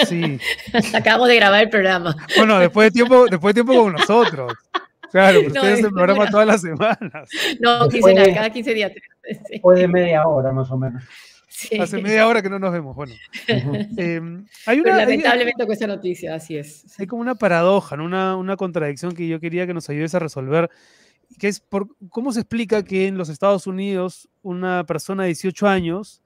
Sí. [laughs] Acabamos de grabar el programa. Bueno, después de tiempo, después de tiempo con nosotros. Claro, pero ustedes el programa todas las semanas. No, quincenal, cada 15 días. Después de media hora, más o menos. Hace media hora que no nos vemos. Bueno, [laughs] hay una, lamentablemente con esa noticia, así es. Hay como una paradoja, una, una contradicción que yo quería que nos ayudes a resolver, que es por, cómo se explica que en los Estados Unidos una persona de 18 años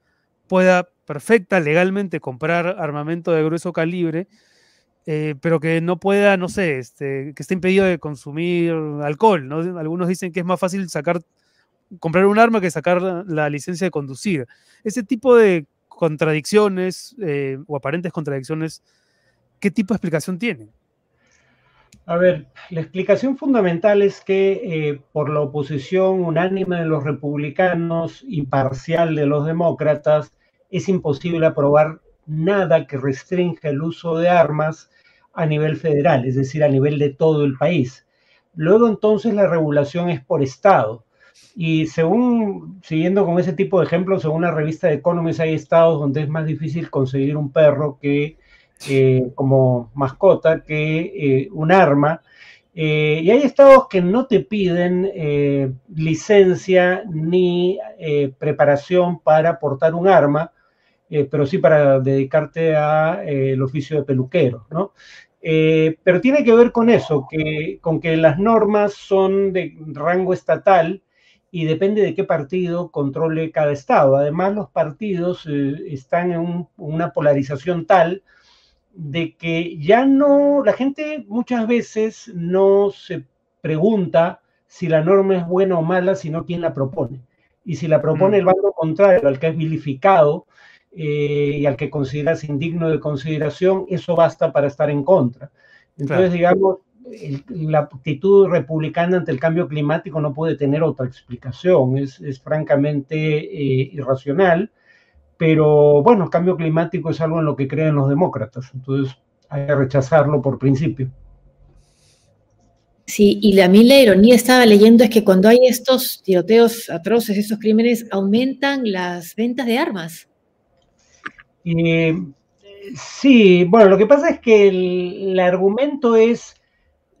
pueda perfecta legalmente comprar armamento de grueso calibre, eh, pero que no pueda, no sé, este, que esté impedido de consumir alcohol. ¿no? Algunos dicen que es más fácil sacar comprar un arma que sacar la, licencia de conducir. Ese tipo de contradicciones eh, o aparentes contradicciones, ¿qué tipo de explicación tienen? A ver, la explicación fundamental es que eh, por la oposición unánime de los republicanos y parcial de los demócratas, es imposible aprobar nada que restrinja el uso de armas a nivel federal, es decir, a nivel de todo el país. Luego entonces la regulación es por estado. Y según, siguiendo con ese tipo de ejemplos, según la revista de Economist, hay estados donde es más difícil conseguir un perro que eh, como mascota que eh, un arma. Eh, y hay estados que no te piden licencia ni preparación para portar un arma. pero sí para dedicarte al oficio de peluquero, ¿no? pero tiene que ver con eso, que, con que las normas son de rango estatal y depende de qué partido controle cada estado. Además, los partidos están en una polarización tal de que ya no, la gente muchas veces no se pregunta si la norma es buena o mala, sino quién la propone. Y si la propone el mm. bando contrario, al que es vilificado eh, y al que consideras indigno de consideración, eso basta para estar en contra. Entonces, digamos, la actitud republicana ante el cambio climático no puede tener otra explicación, es, francamente eh, irracional pero bueno, el cambio climático es algo en lo que creen los demócratas, entonces hay que rechazarlo por principio. Sí, y a mí la ironía estaba leyendo es que cuando hay estos tiroteos atroces, estos crímenes, aumentan las ventas de armas. sí, bueno, lo que pasa es que el, argumento es,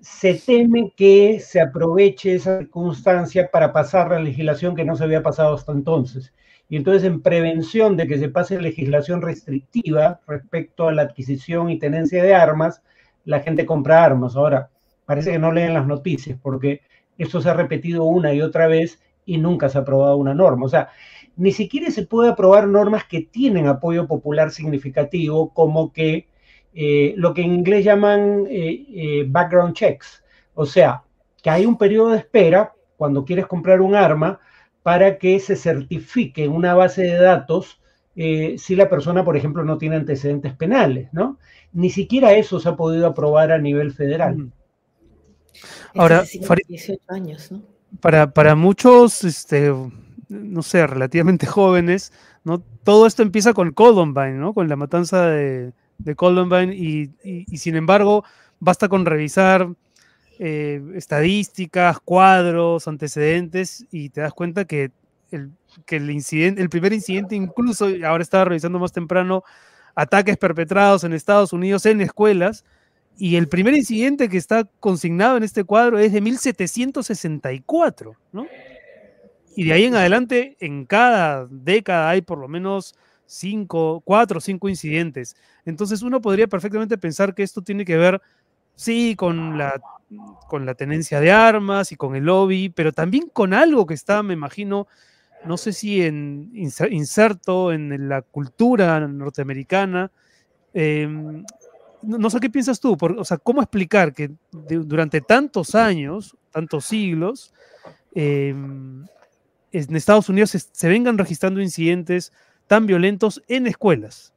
se teme que se aproveche esa circunstancia para pasar la legislación que no se había pasado hasta entonces y entonces en prevención de que se pase legislación restrictiva respecto a la adquisición y tenencia de armas, la gente compra armas. Ahora, parece que no leen las noticias porque eso se ha repetido una y otra vez y nunca se ha aprobado una norma. O sea, ni siquiera se puede aprobar normas que tienen apoyo popular significativo, como que eh, lo que en inglés llaman eh, eh, background checks. O sea, que hay un periodo de espera cuando quieres comprar un arma para que se certifique en una base de datos eh, si la persona, por ejemplo, no tiene antecedentes penales, ¿no? Ni siquiera eso se ha podido aprobar a nivel federal. Ahora, años, ¿no? para, para muchos, este, no sé, relativamente [laughs] jóvenes, ¿no? Todo esto empieza con Columbine, ¿no? Con la matanza de, Columbine y, y, sin embargo, basta con revisar eh, estadísticas, cuadros, antecedentes, y te das cuenta que el, que el, incidente, el primer incidente, incluso ahora estaba revisando más temprano, ataques perpetrados en Estados Unidos en escuelas, y el primer incidente que está consignado en este cuadro es de 1764, ¿no? Y de ahí en adelante, en cada década hay por lo menos cinco, cuatro o cinco incidentes. Entonces uno podría perfectamente pensar que esto tiene que ver, sí, con la con la tenencia de armas y con el lobby, pero también con algo que está, me imagino, no sé si en, inserto en la cultura norteamericana. Em, no, sé qué piensas tú, o sea, ¿cómo explicar que durante tantos años, tantos siglos, em, en Estados Unidos se vengan registrando incidentes tan violentos en escuelas?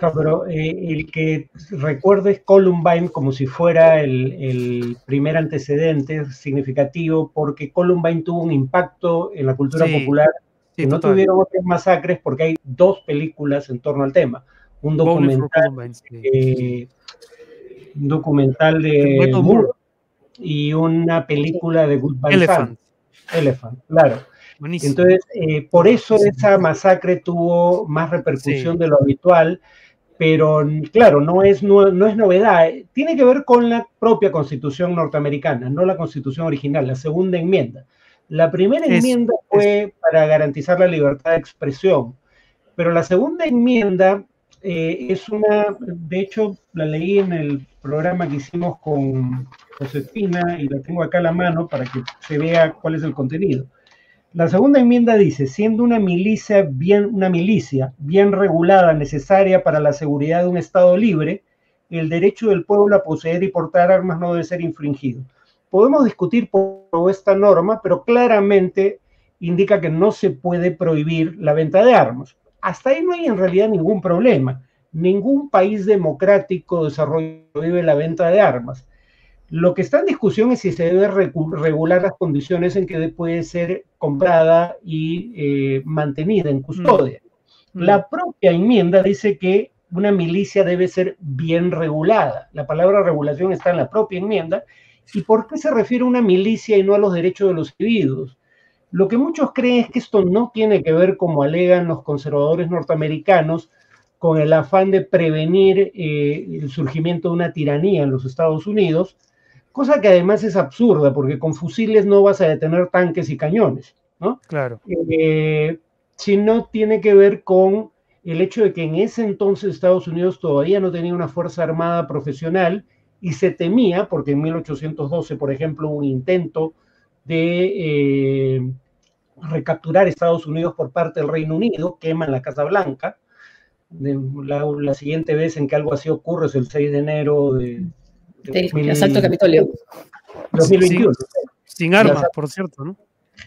Pero eh, el que recuerdes Columbine como si fuera el, primer antecedente significativo, porque Columbine tuvo un impacto en la cultura popular que no tuvieron otras masacres, porque hay dos películas en torno al tema. Un documental, un documental de Moore y una película de Goodbye Elephant. Elephant, claro. Entonces, eh, por eso esa masacre tuvo más repercusión de lo habitual pero claro, no es, no, es novedad, tiene que ver con la propia constitución norteamericana, no la constitución original, la segunda enmienda. La primera enmienda fue para garantizar la libertad de expresión, pero la segunda enmienda eh, es una, de hecho la leí en el programa que hicimos con Josefina y la tengo acá a la mano para que se vea cuál es el contenido. La segunda enmienda dice, siendo una milicia bien, una milicia bien regulada, necesaria para la seguridad de un Estado libre, el derecho del pueblo a poseer y portar armas no debe ser infringido. Podemos discutir por esta norma, pero claramente indica que no se puede prohibir la venta de armas. Hasta ahí no hay en realidad ningún problema. Ningún país democrático desarrolla la venta de armas. Lo que está en discusión es si se debe regular las condiciones en que puede ser comprada y eh, mantenida en custodia. Mm. La propia enmienda dice que una milicia debe ser bien regulada. La palabra regulación está en la propia enmienda. ¿Y por qué se refiere a una milicia y no a los derechos de los individuos? Lo que muchos creen es que esto no tiene que ver, como alegan los conservadores norteamericanos, con el afán de prevenir eh, el surgimiento de una tiranía en los Estados Unidos, cosa que además es absurda, porque con fusiles no vas a detener tanques y cañones, ¿no? Claro. Eh, sino tiene que ver con el hecho de que en ese entonces Estados Unidos todavía no tenía una fuerza armada profesional y se temía, porque en 1812, por ejemplo, hubo un intento de eh, recapturar Estados Unidos por parte del Reino Unido, queman la Casa Blanca. La, siguiente vez en que algo así ocurre es el 6 de enero de, del asalto Capitolio. 2021. Sin, armas, por cierto, ¿no?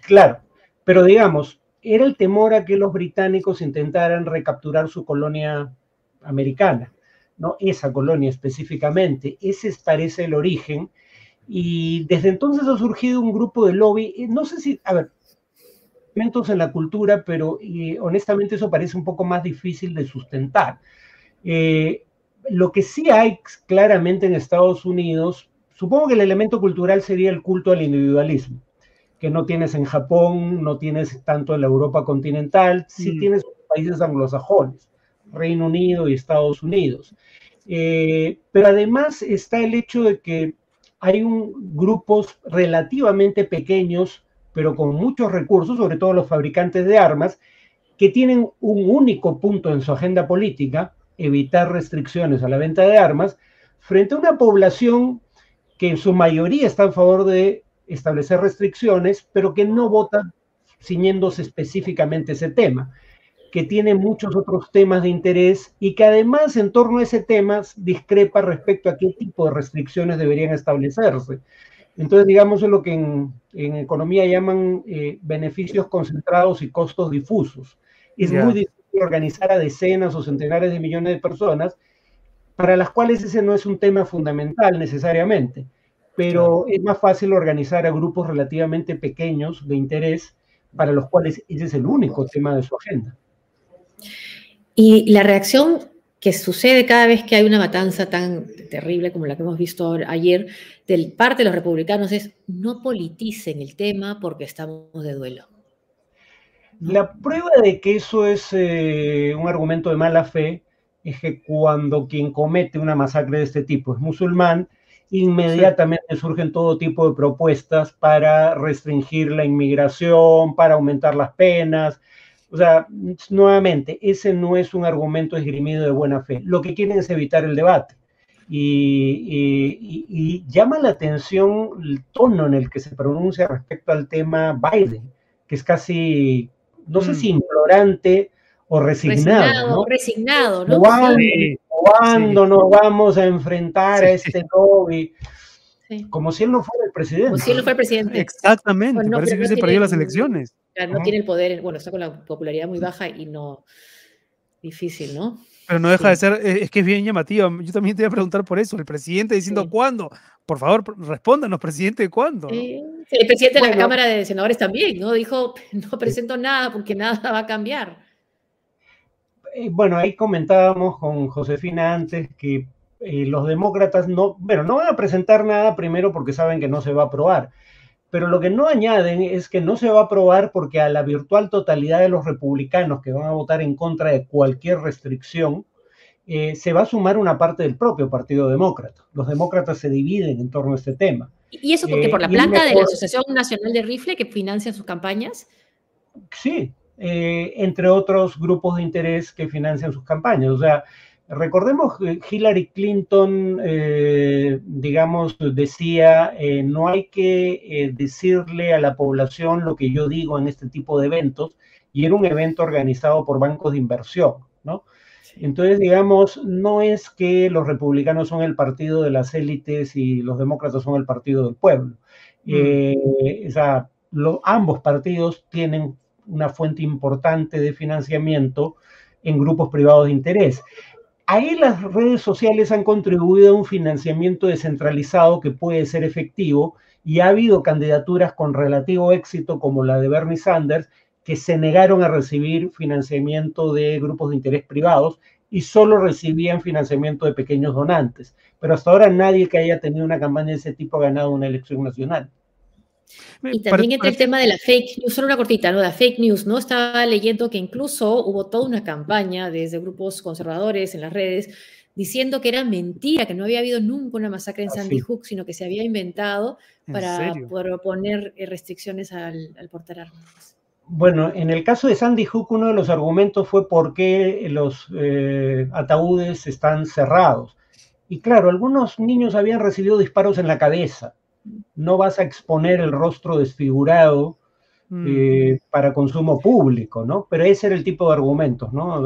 Claro, pero digamos, era el temor a que los británicos intentaran recapturar su colonia americana, ¿no? Esa colonia específicamente. Ese parece el origen. Y desde entonces ha surgido un grupo de lobby, eh, no sé si, a ver, elementos en la cultura, pero honestamente eso parece un poco más difícil de sustentar. Eh, lo que sí hay claramente en Estados Unidos, supongo que el elemento cultural sería el culto al individualismo, que no tienes en Japón, no tienes tanto en la Europa continental, sí mm. tienes en países anglosajones, Reino Unido y Estados Unidos. Eh, pero además está el hecho de que hay un, grupos relativamente pequeños, pero con muchos recursos, sobre todo los fabricantes de armas, que tienen un único punto en su agenda política, evitar restricciones a la venta de armas, frente a una población que en su mayoría está a favor de establecer restricciones, pero que no vota ciñéndose específicamente ese tema, que tiene muchos otros temas de interés y que además en torno a ese tema discrepa respecto a qué tipo de restricciones deberían establecerse. Entonces, digamos, es lo que en, economía llaman eh, beneficios concentrados y costos difusos. Es muy difícil organizar a decenas o centenares de millones de personas, para las cuales ese no es un tema fundamental necesariamente, pero es más fácil organizar a grupos relativamente pequeños de interés para los cuales ese es el único tema de su agenda. Y la reacción que sucede cada vez que hay una matanza tan terrible como la que hemos visto ayer del parte de los republicanos es no politicen el tema porque estamos de duelo. La prueba de que eso es eh, un argumento de mala fe es que cuando quien comete una masacre de este tipo es musulmán, inmediatamente surgen todo tipo de propuestas para restringir la inmigración, para aumentar las penas. O sea, nuevamente, ese no es un argumento esgrimido de buena fe. Lo que quieren es evitar el debate. y llama la atención el tono en el que se pronuncia respecto al tema Biden, que es casi no sé si mm. implorante o resignado. Resignado, ¿no? ¿Cuándo, nos vamos a enfrentar a este lobby? Como si él no fuera el presidente. Como si él no fuera el presidente. Exactamente, parece que se perdió las elecciones. No, tiene el poder, bueno, está con la popularidad muy baja y no, difícil, ¿no? Pero no deja de ser, eh, es que es bien llamativa. Yo también te voy a preguntar por eso. El presidente diciendo cuándo. Por favor, respóndanos, presidente, ¿cuándo? El presidente de la Cámara de Senadores también, ¿no? Dijo, [laughs] no presento nada porque nada va a cambiar. Eh, bueno, ahí comentábamos con Josefina antes que eh, los demócratas no, bueno, no van a presentar nada primero porque saben que no se va a aprobar. Pero lo que no añaden es que no se va a aprobar porque a la virtual totalidad de los republicanos que van a votar en contra de cualquier restricción, eh, se va a sumar una parte del propio Partido Demócrata. Los demócratas se dividen en torno a este tema. ¿Y eso porque por la eh, planta de la Asociación Nacional de Rifle que financia sus campañas? Sí, eh, entre otros grupos de interés que financian sus campañas. O sea, Recordemos que Hillary Clinton, eh, digamos, decía, eh, no hay que eh, decirle a la población lo que yo digo en este tipo de eventos, y era un evento organizado por bancos de inversión, ¿no? Entonces, digamos, no es que los republicanos son el partido de las élites y los demócratas son el partido del pueblo. Mm. o sea, ambos partidos tienen una fuente importante de financiamiento en grupos privados de interés. Ahí las redes sociales han contribuido a un financiamiento descentralizado que puede ser efectivo y ha habido candidaturas con relativo éxito como la de Bernie Sanders que se negaron a recibir financiamiento de grupos de interés privados y solo recibían financiamiento de pequeños donantes. Pero hasta ahora nadie que haya tenido una campaña de ese tipo ha ganado una elección nacional. Y también entra el tema de la fake news, solo una cortita, ¿no? La fake news, ¿no? Estaba leyendo que incluso hubo toda una campaña desde grupos conservadores en las redes diciendo que era mentira, que no había habido nunca una masacre en ah, Sandy Hook, sino que se había inventado para proponer eh, restricciones al, portar armas. Bueno, en el caso de Sandy Hook, uno de los argumentos fue por qué los eh, ataúdes están cerrados. Y claro, algunos niños habían recibido disparos en la cabeza. No vas a exponer el rostro desfigurado mm. eh, para consumo público, ¿no? Pero ese era el tipo de argumentos, ¿no?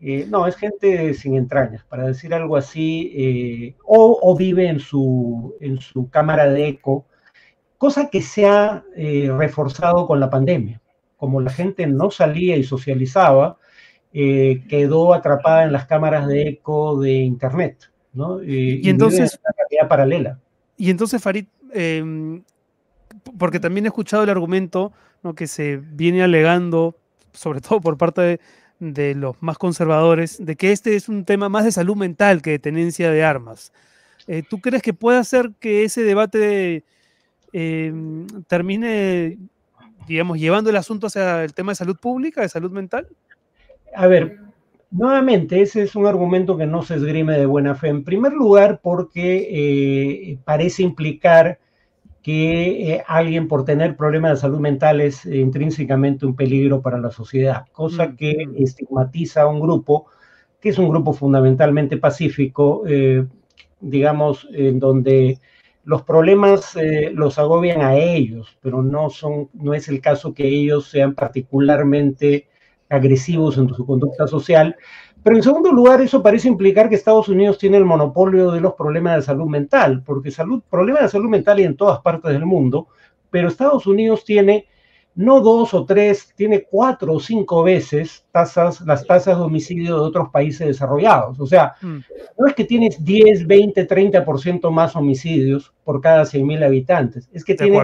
Eh, no, es gente sin entrañas, para decir algo así, o, vive en su, en su cámara de eco, cosa que se ha reforzado con la pandemia como la gente no salía y socializaba, eh, quedó atrapada en las cámaras de eco de Internet, ¿no? y, entonces... Una realidad paralela. Y entonces, Farid, em, porque también he escuchado el argumento ¿no? que se viene alegando, sobre todo por parte de, los más conservadores, de que este es un tema más de salud mental que de tenencia de armas. Eh, ¿Tú crees que puede hacer que ese debate em, termine digamos, llevando el asunto hacia el tema de salud pública, de salud mental? A ver, nuevamente, ese es un argumento que no se esgrime de buena fe. En primer lugar, porque eh, parece implicar que eh, alguien por tener problemas de salud mental es intrínsecamente un peligro para la sociedad, cosa mm, que mm. estigmatiza a un grupo que es un grupo fundamentalmente pacífico, eh, digamos, en donde los problemas eh, los agobian a ellos, pero no, son, no es el caso que ellos sean particularmente agresivos en su conducta social. Pero en segundo lugar, eso parece implicar que Estados Unidos tiene el monopolio de los problemas de salud mental, porque salud, problemas de salud mental hay en todas partes del mundo, pero Estados Unidos tiene no dos o tres, tiene cuatro o cinco veces tasas, las tasas de homicidio de otros países desarrollados. O sea, mm. no es que tienes 10, 20, 30% más homicidios por cada 100.000 habitantes, es que tiene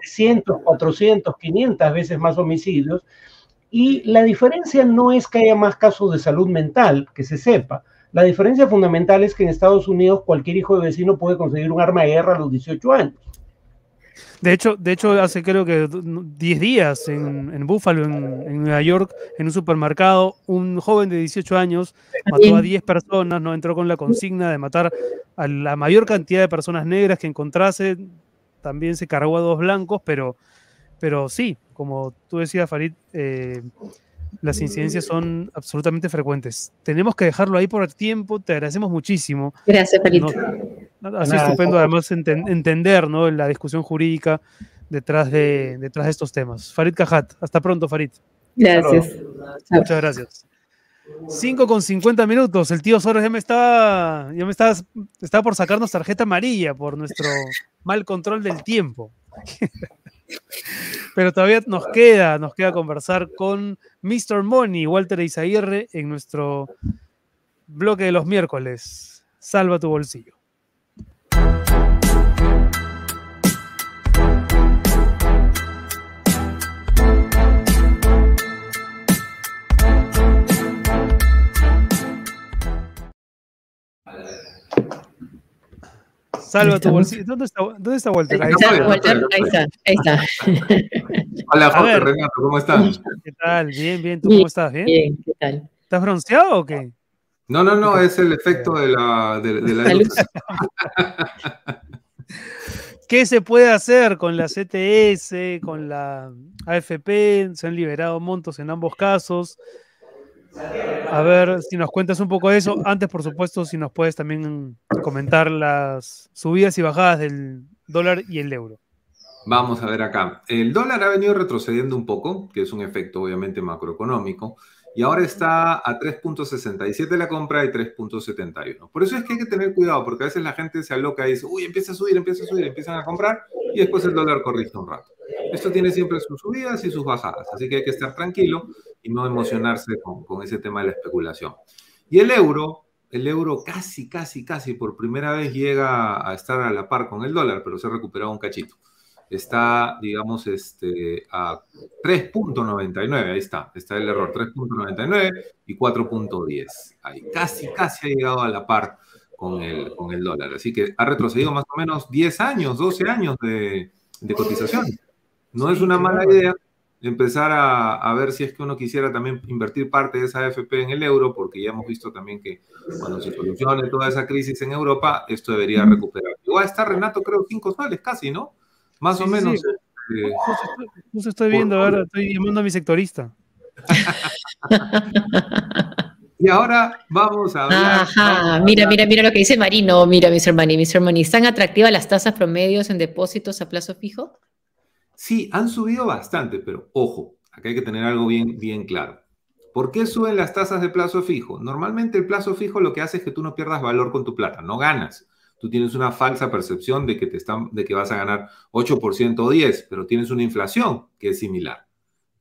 300, 400, 500 veces más homicidios. Y la diferencia no es que haya más casos de salud mental, que se sepa. La diferencia fundamental es que en Estados Unidos cualquier hijo de vecino puede conseguir un arma de guerra a los 18 años. De hecho, de hecho, hace creo que 10 días en, en Buffalo, en, Nueva York, en un supermercado, un joven de 18 años mató a 10 personas, no entró con la consigna de matar a la mayor cantidad de personas negras que encontrase. También se cargó a dos blancos, pero, pero sí, como tú decías, Farid, eh, las incidencias son absolutamente frecuentes. Tenemos que dejarlo ahí por el tiempo. Te agradecemos muchísimo. Gracias, Farid. Así estupendo además entender ¿no? la discusión jurídica detrás de, detrás de estos temas. Farid Cajat, hasta pronto Farid. Gracias. Muchas gracias. 5 con 50 minutos. El tío Soros ya me estaba, ya me estaba, estaba por sacarnos tarjeta amarilla por nuestro mal control del tiempo. [laughs] Pero todavía nos queda, nos queda conversar con Mr. Money, Walter Izaguirre, en nuestro bloque de los miércoles. Salva tu bolsillo. Salva tu bolsillo. ¿Dónde está, dónde está Walter? Ahí está, Walter. Ahí está. Ahí está. Hola, Jorge, Renato, ¿cómo estás? ¿Qué tal? Bien, bien. ¿Tú cómo estás? ¿Bien? Bien, ¿qué tal? ¿Estás bronceado o qué? No, no, no, es el efecto de la, de, de la luz. [laughs] ¿Qué se puede hacer con la CTS, con la AFP? Se han liberado montos en ambos casos. A ver si nos cuentas un poco de eso. Antes, por supuesto, si nos puedes también comentar las subidas y bajadas del dólar y el euro. Vamos a ver acá. El dólar ha venido retrocediendo un poco, que es un efecto obviamente macroeconómico, y ahora está a 3.67 la compra y 3.71. Por eso es que hay que tener cuidado, porque a veces la gente se aloca y dice, uy, empieza a subir, empieza a subir, empiezan a comprar, y después el dólar corrige un rato. Esto tiene siempre sus subidas y sus bajadas, así que hay que estar tranquilo y no emocionarse con, con ese tema de la especulación. Y el euro, el euro casi, casi, casi por primera vez llega a estar a la par con el dólar, pero se ha recuperado un cachito. Está, digamos, este, a 3.99, ahí está, está el error, 3.99 y 4.10. Ahí casi, casi ha llegado a la par con el, con el dólar. Así que ha retrocedido más o menos 10 años, 12 años de, de cotización. No es una mala idea empezar a, ver si es que uno quisiera también invertir parte de esa AFP en el euro, porque ya hemos visto también que cuando se solucione toda esa crisis en Europa, esto debería recuperar. Igual está Renato, creo, cinco soles casi, ¿no? Más o menos No se estoy viendo ahora, estoy llamando a mi sectorista. y ahora vamos a hablar. Ajá, mira, mira, mira lo que dice Marino. Mira, Mr. Money, Mr. Money. ¿Están atractivas las tasas promedios en depósitos a plazo fijo? Sí, han subido bastante, pero ojo, acá hay que tener algo bien, bien claro. ¿Por qué suben las tasas de plazo fijo? Normalmente el plazo fijo lo que hace es que tú no pierdas valor con tu plata, no ganas. Tú tienes una falsa percepción de que, te están, de que vas a ganar 8% o 10%, pero tienes una inflación que es similar.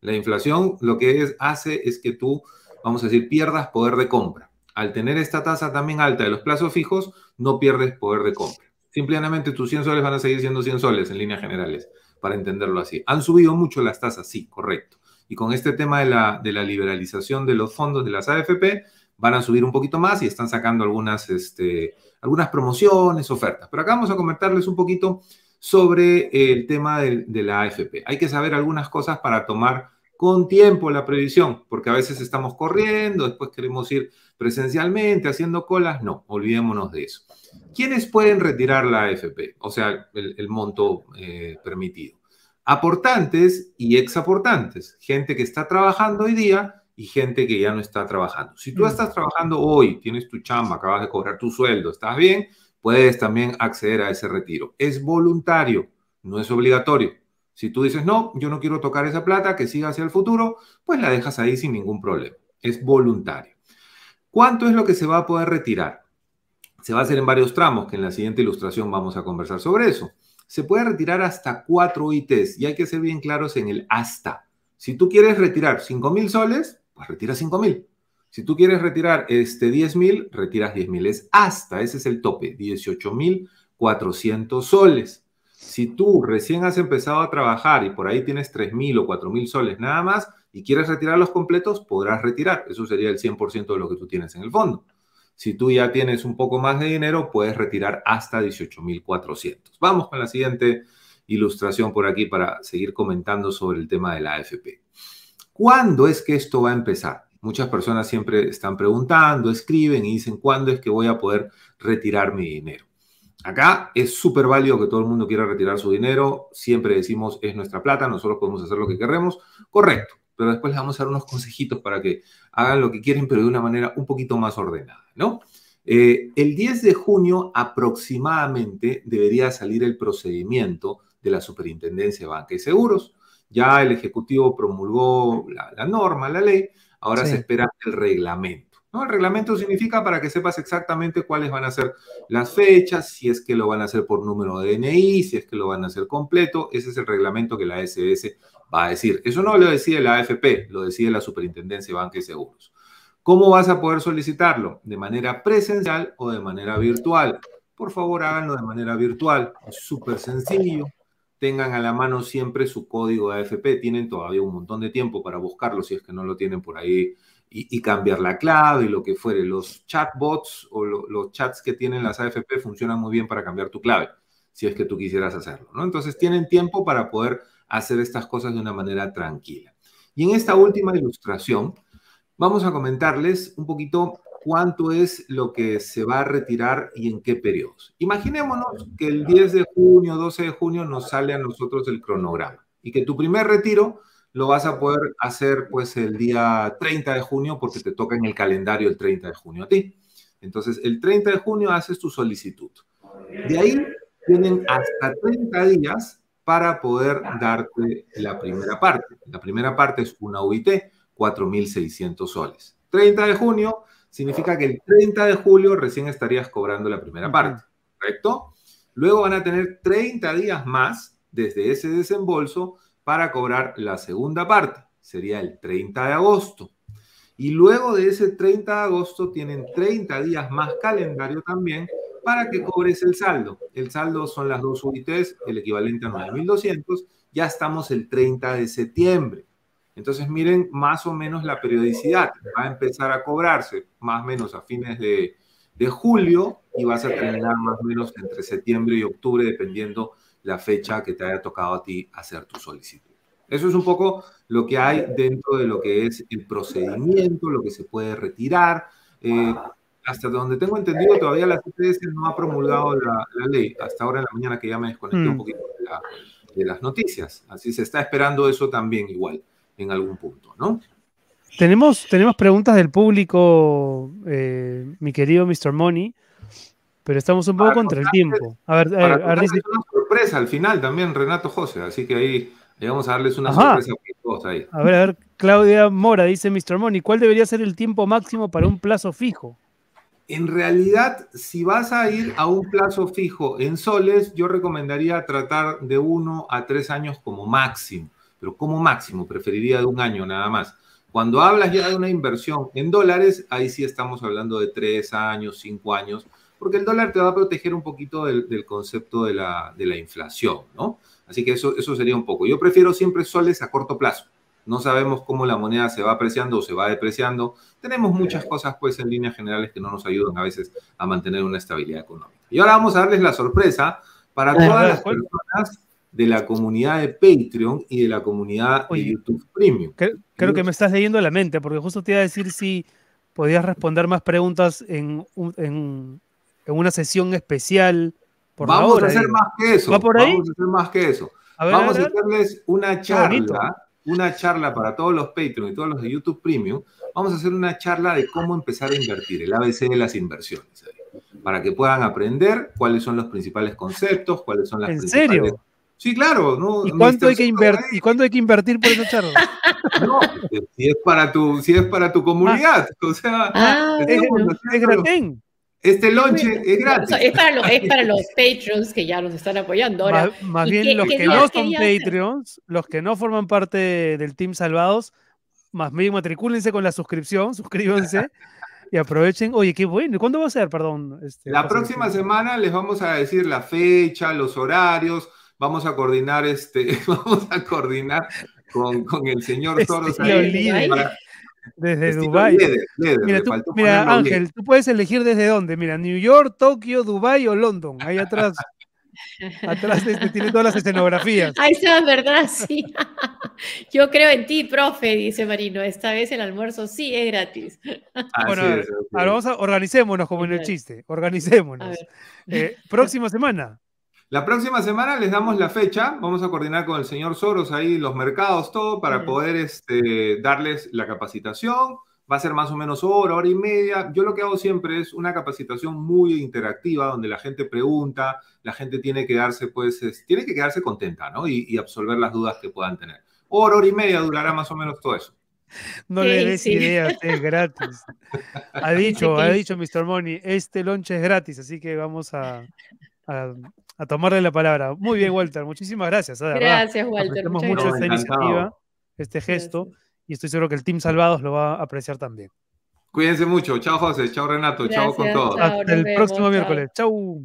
La inflación lo que hace es que tú, vamos a decir, pierdas poder de compra. Al tener esta tasa también alta de los plazos fijos, no pierdes poder de compra. Simplemente tus 100 soles van a seguir siendo 100 soles en líneas generales, para entenderlo así. Han subido mucho las tasas, sí, correcto y con este tema de la, de la liberalización de los fondos de las AFP, van a subir un poquito más y están sacando algunas, este, algunas promociones, ofertas. Pero acá vamos a comentarles un poquito sobre el tema de, de, la AFP. Hay que saber algunas cosas para tomar con tiempo la previsión, porque a veces estamos corriendo, después queremos ir presencialmente haciendo colas. No, olvidémonos de eso. ¿Quiénes pueden retirar la AFP? O sea, el, el monto eh, permitido aportantes y exaportantes, gente que está trabajando hoy día y gente que ya no está trabajando. Si tú mm. estás trabajando hoy, tienes tu chamba, acabas de cobrar tu sueldo, estás bien, puedes también acceder a ese retiro. Es voluntario, no es obligatorio. Si tú dices, no, yo no quiero tocar esa plata, que siga hacia el futuro, pues la dejas ahí sin ningún problema. Es voluntario. ¿Cuánto es lo que se va a poder retirar? Se va a hacer en varios tramos, que en la siguiente ilustración vamos a conversar sobre eso se puede retirar hasta cuatro ITs y hay que ser bien claros en el hasta. Si tú quieres retirar 5 mil soles, pues retira 5 mil. Si tú quieres retirar este 10 mil, retiras 10 mil. Es hasta, ese es el tope, 18 mil 400 soles. Si tú recién has empezado a trabajar y por ahí tienes 3 mil o 4 mil soles nada más y quieres retirar los completos, podrás retirar. Eso sería el 100% de lo que tú tienes en el fondo. Si tú ya tienes un poco más de dinero, puedes retirar hasta 18.400. Vamos con la siguiente ilustración por aquí para seguir comentando sobre el tema de la AFP. ¿Cuándo es que esto va a empezar? Muchas personas siempre están preguntando, escriben y dicen, ¿cuándo es que voy a poder retirar mi dinero? Acá es súper válido que todo el mundo quiera retirar su dinero. Siempre decimos, es nuestra plata, nosotros podemos hacer lo que queremos. Correcto pero después les vamos a dar unos consejitos para que hagan lo que quieren, pero de una manera un poquito más ordenada, ¿no? Eh, el 10 de junio aproximadamente debería salir el procedimiento de la Superintendencia de Banca y Seguros. Ya el Ejecutivo promulgó la, norma, la ley, ahora se espera el reglamento. ¿no? El reglamento significa para que sepas exactamente cuáles van a ser las fechas, si es que lo van a hacer por número de DNI, si es que lo van a hacer completo. Ese es el reglamento que la SS va a decir. Eso no lo decide la AFP, lo decide la Superintendencia de Banca y Seguros. ¿Cómo vas a poder solicitarlo? ¿De manera presencial o de manera virtual? Por favor, háganlo de manera virtual. Es súper sencillo. Tengan a la mano siempre su código de AFP. Tienen todavía un montón de tiempo para buscarlo si es que no lo tienen por ahí y, cambiar la clave y lo que fuere. Los chatbots o los chats que tienen las AFP funcionan muy bien para cambiar tu clave, si es que tú quisieras hacerlo. ¿no? Entonces tienen tiempo para poder hacer estas cosas de una manera tranquila. Y en esta última ilustración vamos a comentarles un poquito cuánto es lo que se va a retirar y en qué periodos. Imaginémonos que el 10 de junio, 12 de junio nos sale a nosotros el cronograma y que tu primer retiro lo vas a poder hacer pues el día 30 de junio porque te toca en el calendario el 30 de junio a ti. Entonces, el 30 de junio haces tu solicitud. De ahí tienen hasta 30 días para poder darte la primera parte. La primera parte es una UIT, 4.600 soles. 30 de junio significa que el 30 de julio recién estarías cobrando la primera parte, ¿correcto? Luego van a tener 30 días más desde ese desembolso para cobrar la segunda parte. Sería el 30 de agosto. Y luego de ese 30 de agosto tienen 30 días más calendario también para que cobres el saldo. El saldo son las dos UITs, el equivalente a 9.200. Ya estamos el 30 de septiembre. Entonces miren más o menos la periodicidad. Va a empezar a cobrarse más o menos a fines de, de julio y vas a terminar más o menos entre septiembre y octubre, dependiendo la fecha que te haya tocado a ti hacer tu solicitud. Eso es un poco lo que hay dentro de lo que es el procedimiento, lo que se puede retirar. Eh, hasta donde tengo entendido, todavía la CTS no ha promulgado la, ley, hasta ahora en la mañana que ya me desconecté un mm. poquito de las noticias. Así se está esperando eso también igual en algún punto, ¿no? Tenemos, tenemos preguntas del público, eh, mi querido Mr. Money, pero estamos un poco contra el tiempo. A ver, a ver, una sorpresa al final también, Renato José, así que ahí vamos a darles una sorpresa a todos ahí. A ver, a ver, Claudia Mora dice Mr. Money, ¿cuál debería ser el tiempo máximo para un plazo fijo? En realidad, si vas a ir a un plazo fijo en soles, yo recomendaría tratar de uno a tres años como máximo, pero como máximo, preferiría de un año nada más. Cuando hablas ya de una inversión en dólares, ahí sí estamos hablando de tres años, cinco años, porque el dólar te va a proteger un poquito del, concepto de la, de la, inflación, ¿no? Así que eso, eso sería un poco. Yo prefiero siempre soles a corto plazo. No sabemos cómo la moneda se va apreciando o se va depreciando. Tenemos muchas cosas, pues, en líneas generales que no nos ayudan a veces a mantener una estabilidad económica. Y ahora vamos a darles la sorpresa para todas las personas de la comunidad de Patreon y de la comunidad de YouTube Premium. Creo, que me estás leyendo la mente, porque justo te iba a decir si podías responder más preguntas en, en, una sesión especial. Por Vamos a hacer más que eso. Vamos a hacer más que eso. Vamos a, hacerles una charla, una charla para todos los Patreon y todos los de YouTube Premium. Vamos a hacer una charla de cómo empezar a invertir, el ABC de las inversiones, para que puedan aprender cuáles son los principales conceptos, cuáles son las ¿En serio? Sí, claro. ¿no? ¿Y, cuánto hay que invertir, ¿Y cuánto hay que invertir por esa charla? [laughs] No, si es para tu, si es para tu comunidad. o sea, ah, es, gratis. Este lonche es gratis. Es para, los, es para los Patreons que ya nos están apoyando ahora. Más, bien los que no son Patreons, los que no forman parte del Team Salvados, más bien matricúlense con la suscripción, [laughs] suscríbanse. y aprovechen. Oye, qué bueno. ¿Cuándo va a ser? Perdón. Este, la próxima semana les vamos a decir la fecha, los horarios vamos a coordinar este, [laughs] vamos a coordinar con, con el señor Soros desde Dubái. mira, Ángel, tú puedes elegir desde dónde. Mira, New York, Tokio, Dubái o London. Ahí atrás. [laughs] atrás este, tiene todas las escenografías. Ahí está, ¿verdad? Sí. [laughs] Yo creo en ti, profe, dice Marino. Esta vez el almuerzo sí es gratis. bueno, ahora vamos a organicémonos como en el chiste. Organicémonos. Eh, próxima semana. La próxima semana les damos la fecha, vamos a coordinar con el señor Soros ahí los mercados, todo, para poder este, darles la capacitación. Va a ser más o menos hora, hora y media. Yo lo que hago siempre es una capacitación muy interactiva, donde la gente pregunta, la gente tiene que darse, pues, tiene que quedarse contenta, ¿no? Y, absolver las dudas que puedan tener. Hora, hora y media durará más o menos todo eso. No le des ideas, es gratis. [laughs] Ha dicho, ha dicho Mr. Money, este lunch es gratis, así que vamos a, a tomarle la palabra. Muy bien, Walter, muchísimas gracias. Gracias, Walter. Tenemos mucho esta iniciativa, este gesto, y estoy seguro que el Team Salvados lo va a apreciar también. Cuídense mucho. Chao, José. Chao, Renato. chao con todos. Hasta el próximo miércoles. Chao.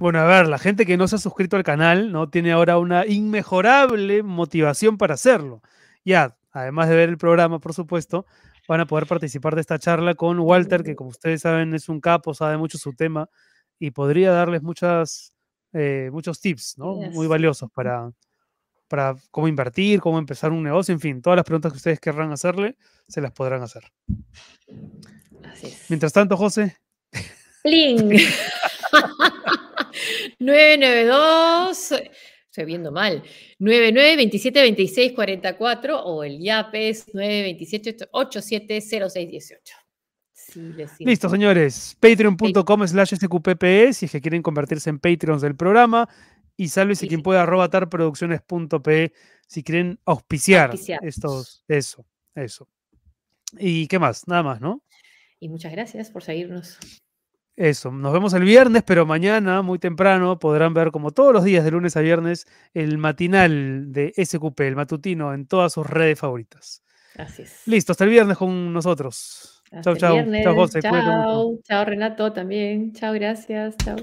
Bueno, a ver, la gente que no se ha suscrito al canal, ¿no? Tiene ahora una inmejorable motivación para hacerlo. Ya, además de ver el programa, por supuesto, van a poder participar de esta charla con Walter, que como ustedes saben es un capo, sabe mucho su tema y podría darles muchas, eh, muchos tips, ¿no? Muy valiosos para, para cómo invertir, cómo empezar un negocio, en fin, todas las preguntas que ustedes querrán hacerle, se las podrán hacer. Mientras tanto, José. ¡Pling! [laughs] 992, estoy viendo mal, 99 27 26 44 o el YAP es 927 870618. Listo, señores. Patreon.com slash sqppe si es que quieren convertirse en Patreons del programa. Y sálvese quien pueda arrobatar producciones.pe si quieren auspiciar, auspiciar estos. Eso, eso. ¿Y qué más? Nada más, ¿no? Y muchas gracias por seguirnos. Eso, nos vemos el viernes, pero mañana, muy temprano, podrán ver, como todos los días de lunes a viernes, el matinal de SQP, el matutino, en todas sus redes favoritas. Así es. Listo, hasta el viernes con nosotros. chao, chao. Chao, José. Chao, chao, Renato también. Chao, gracias. Chao.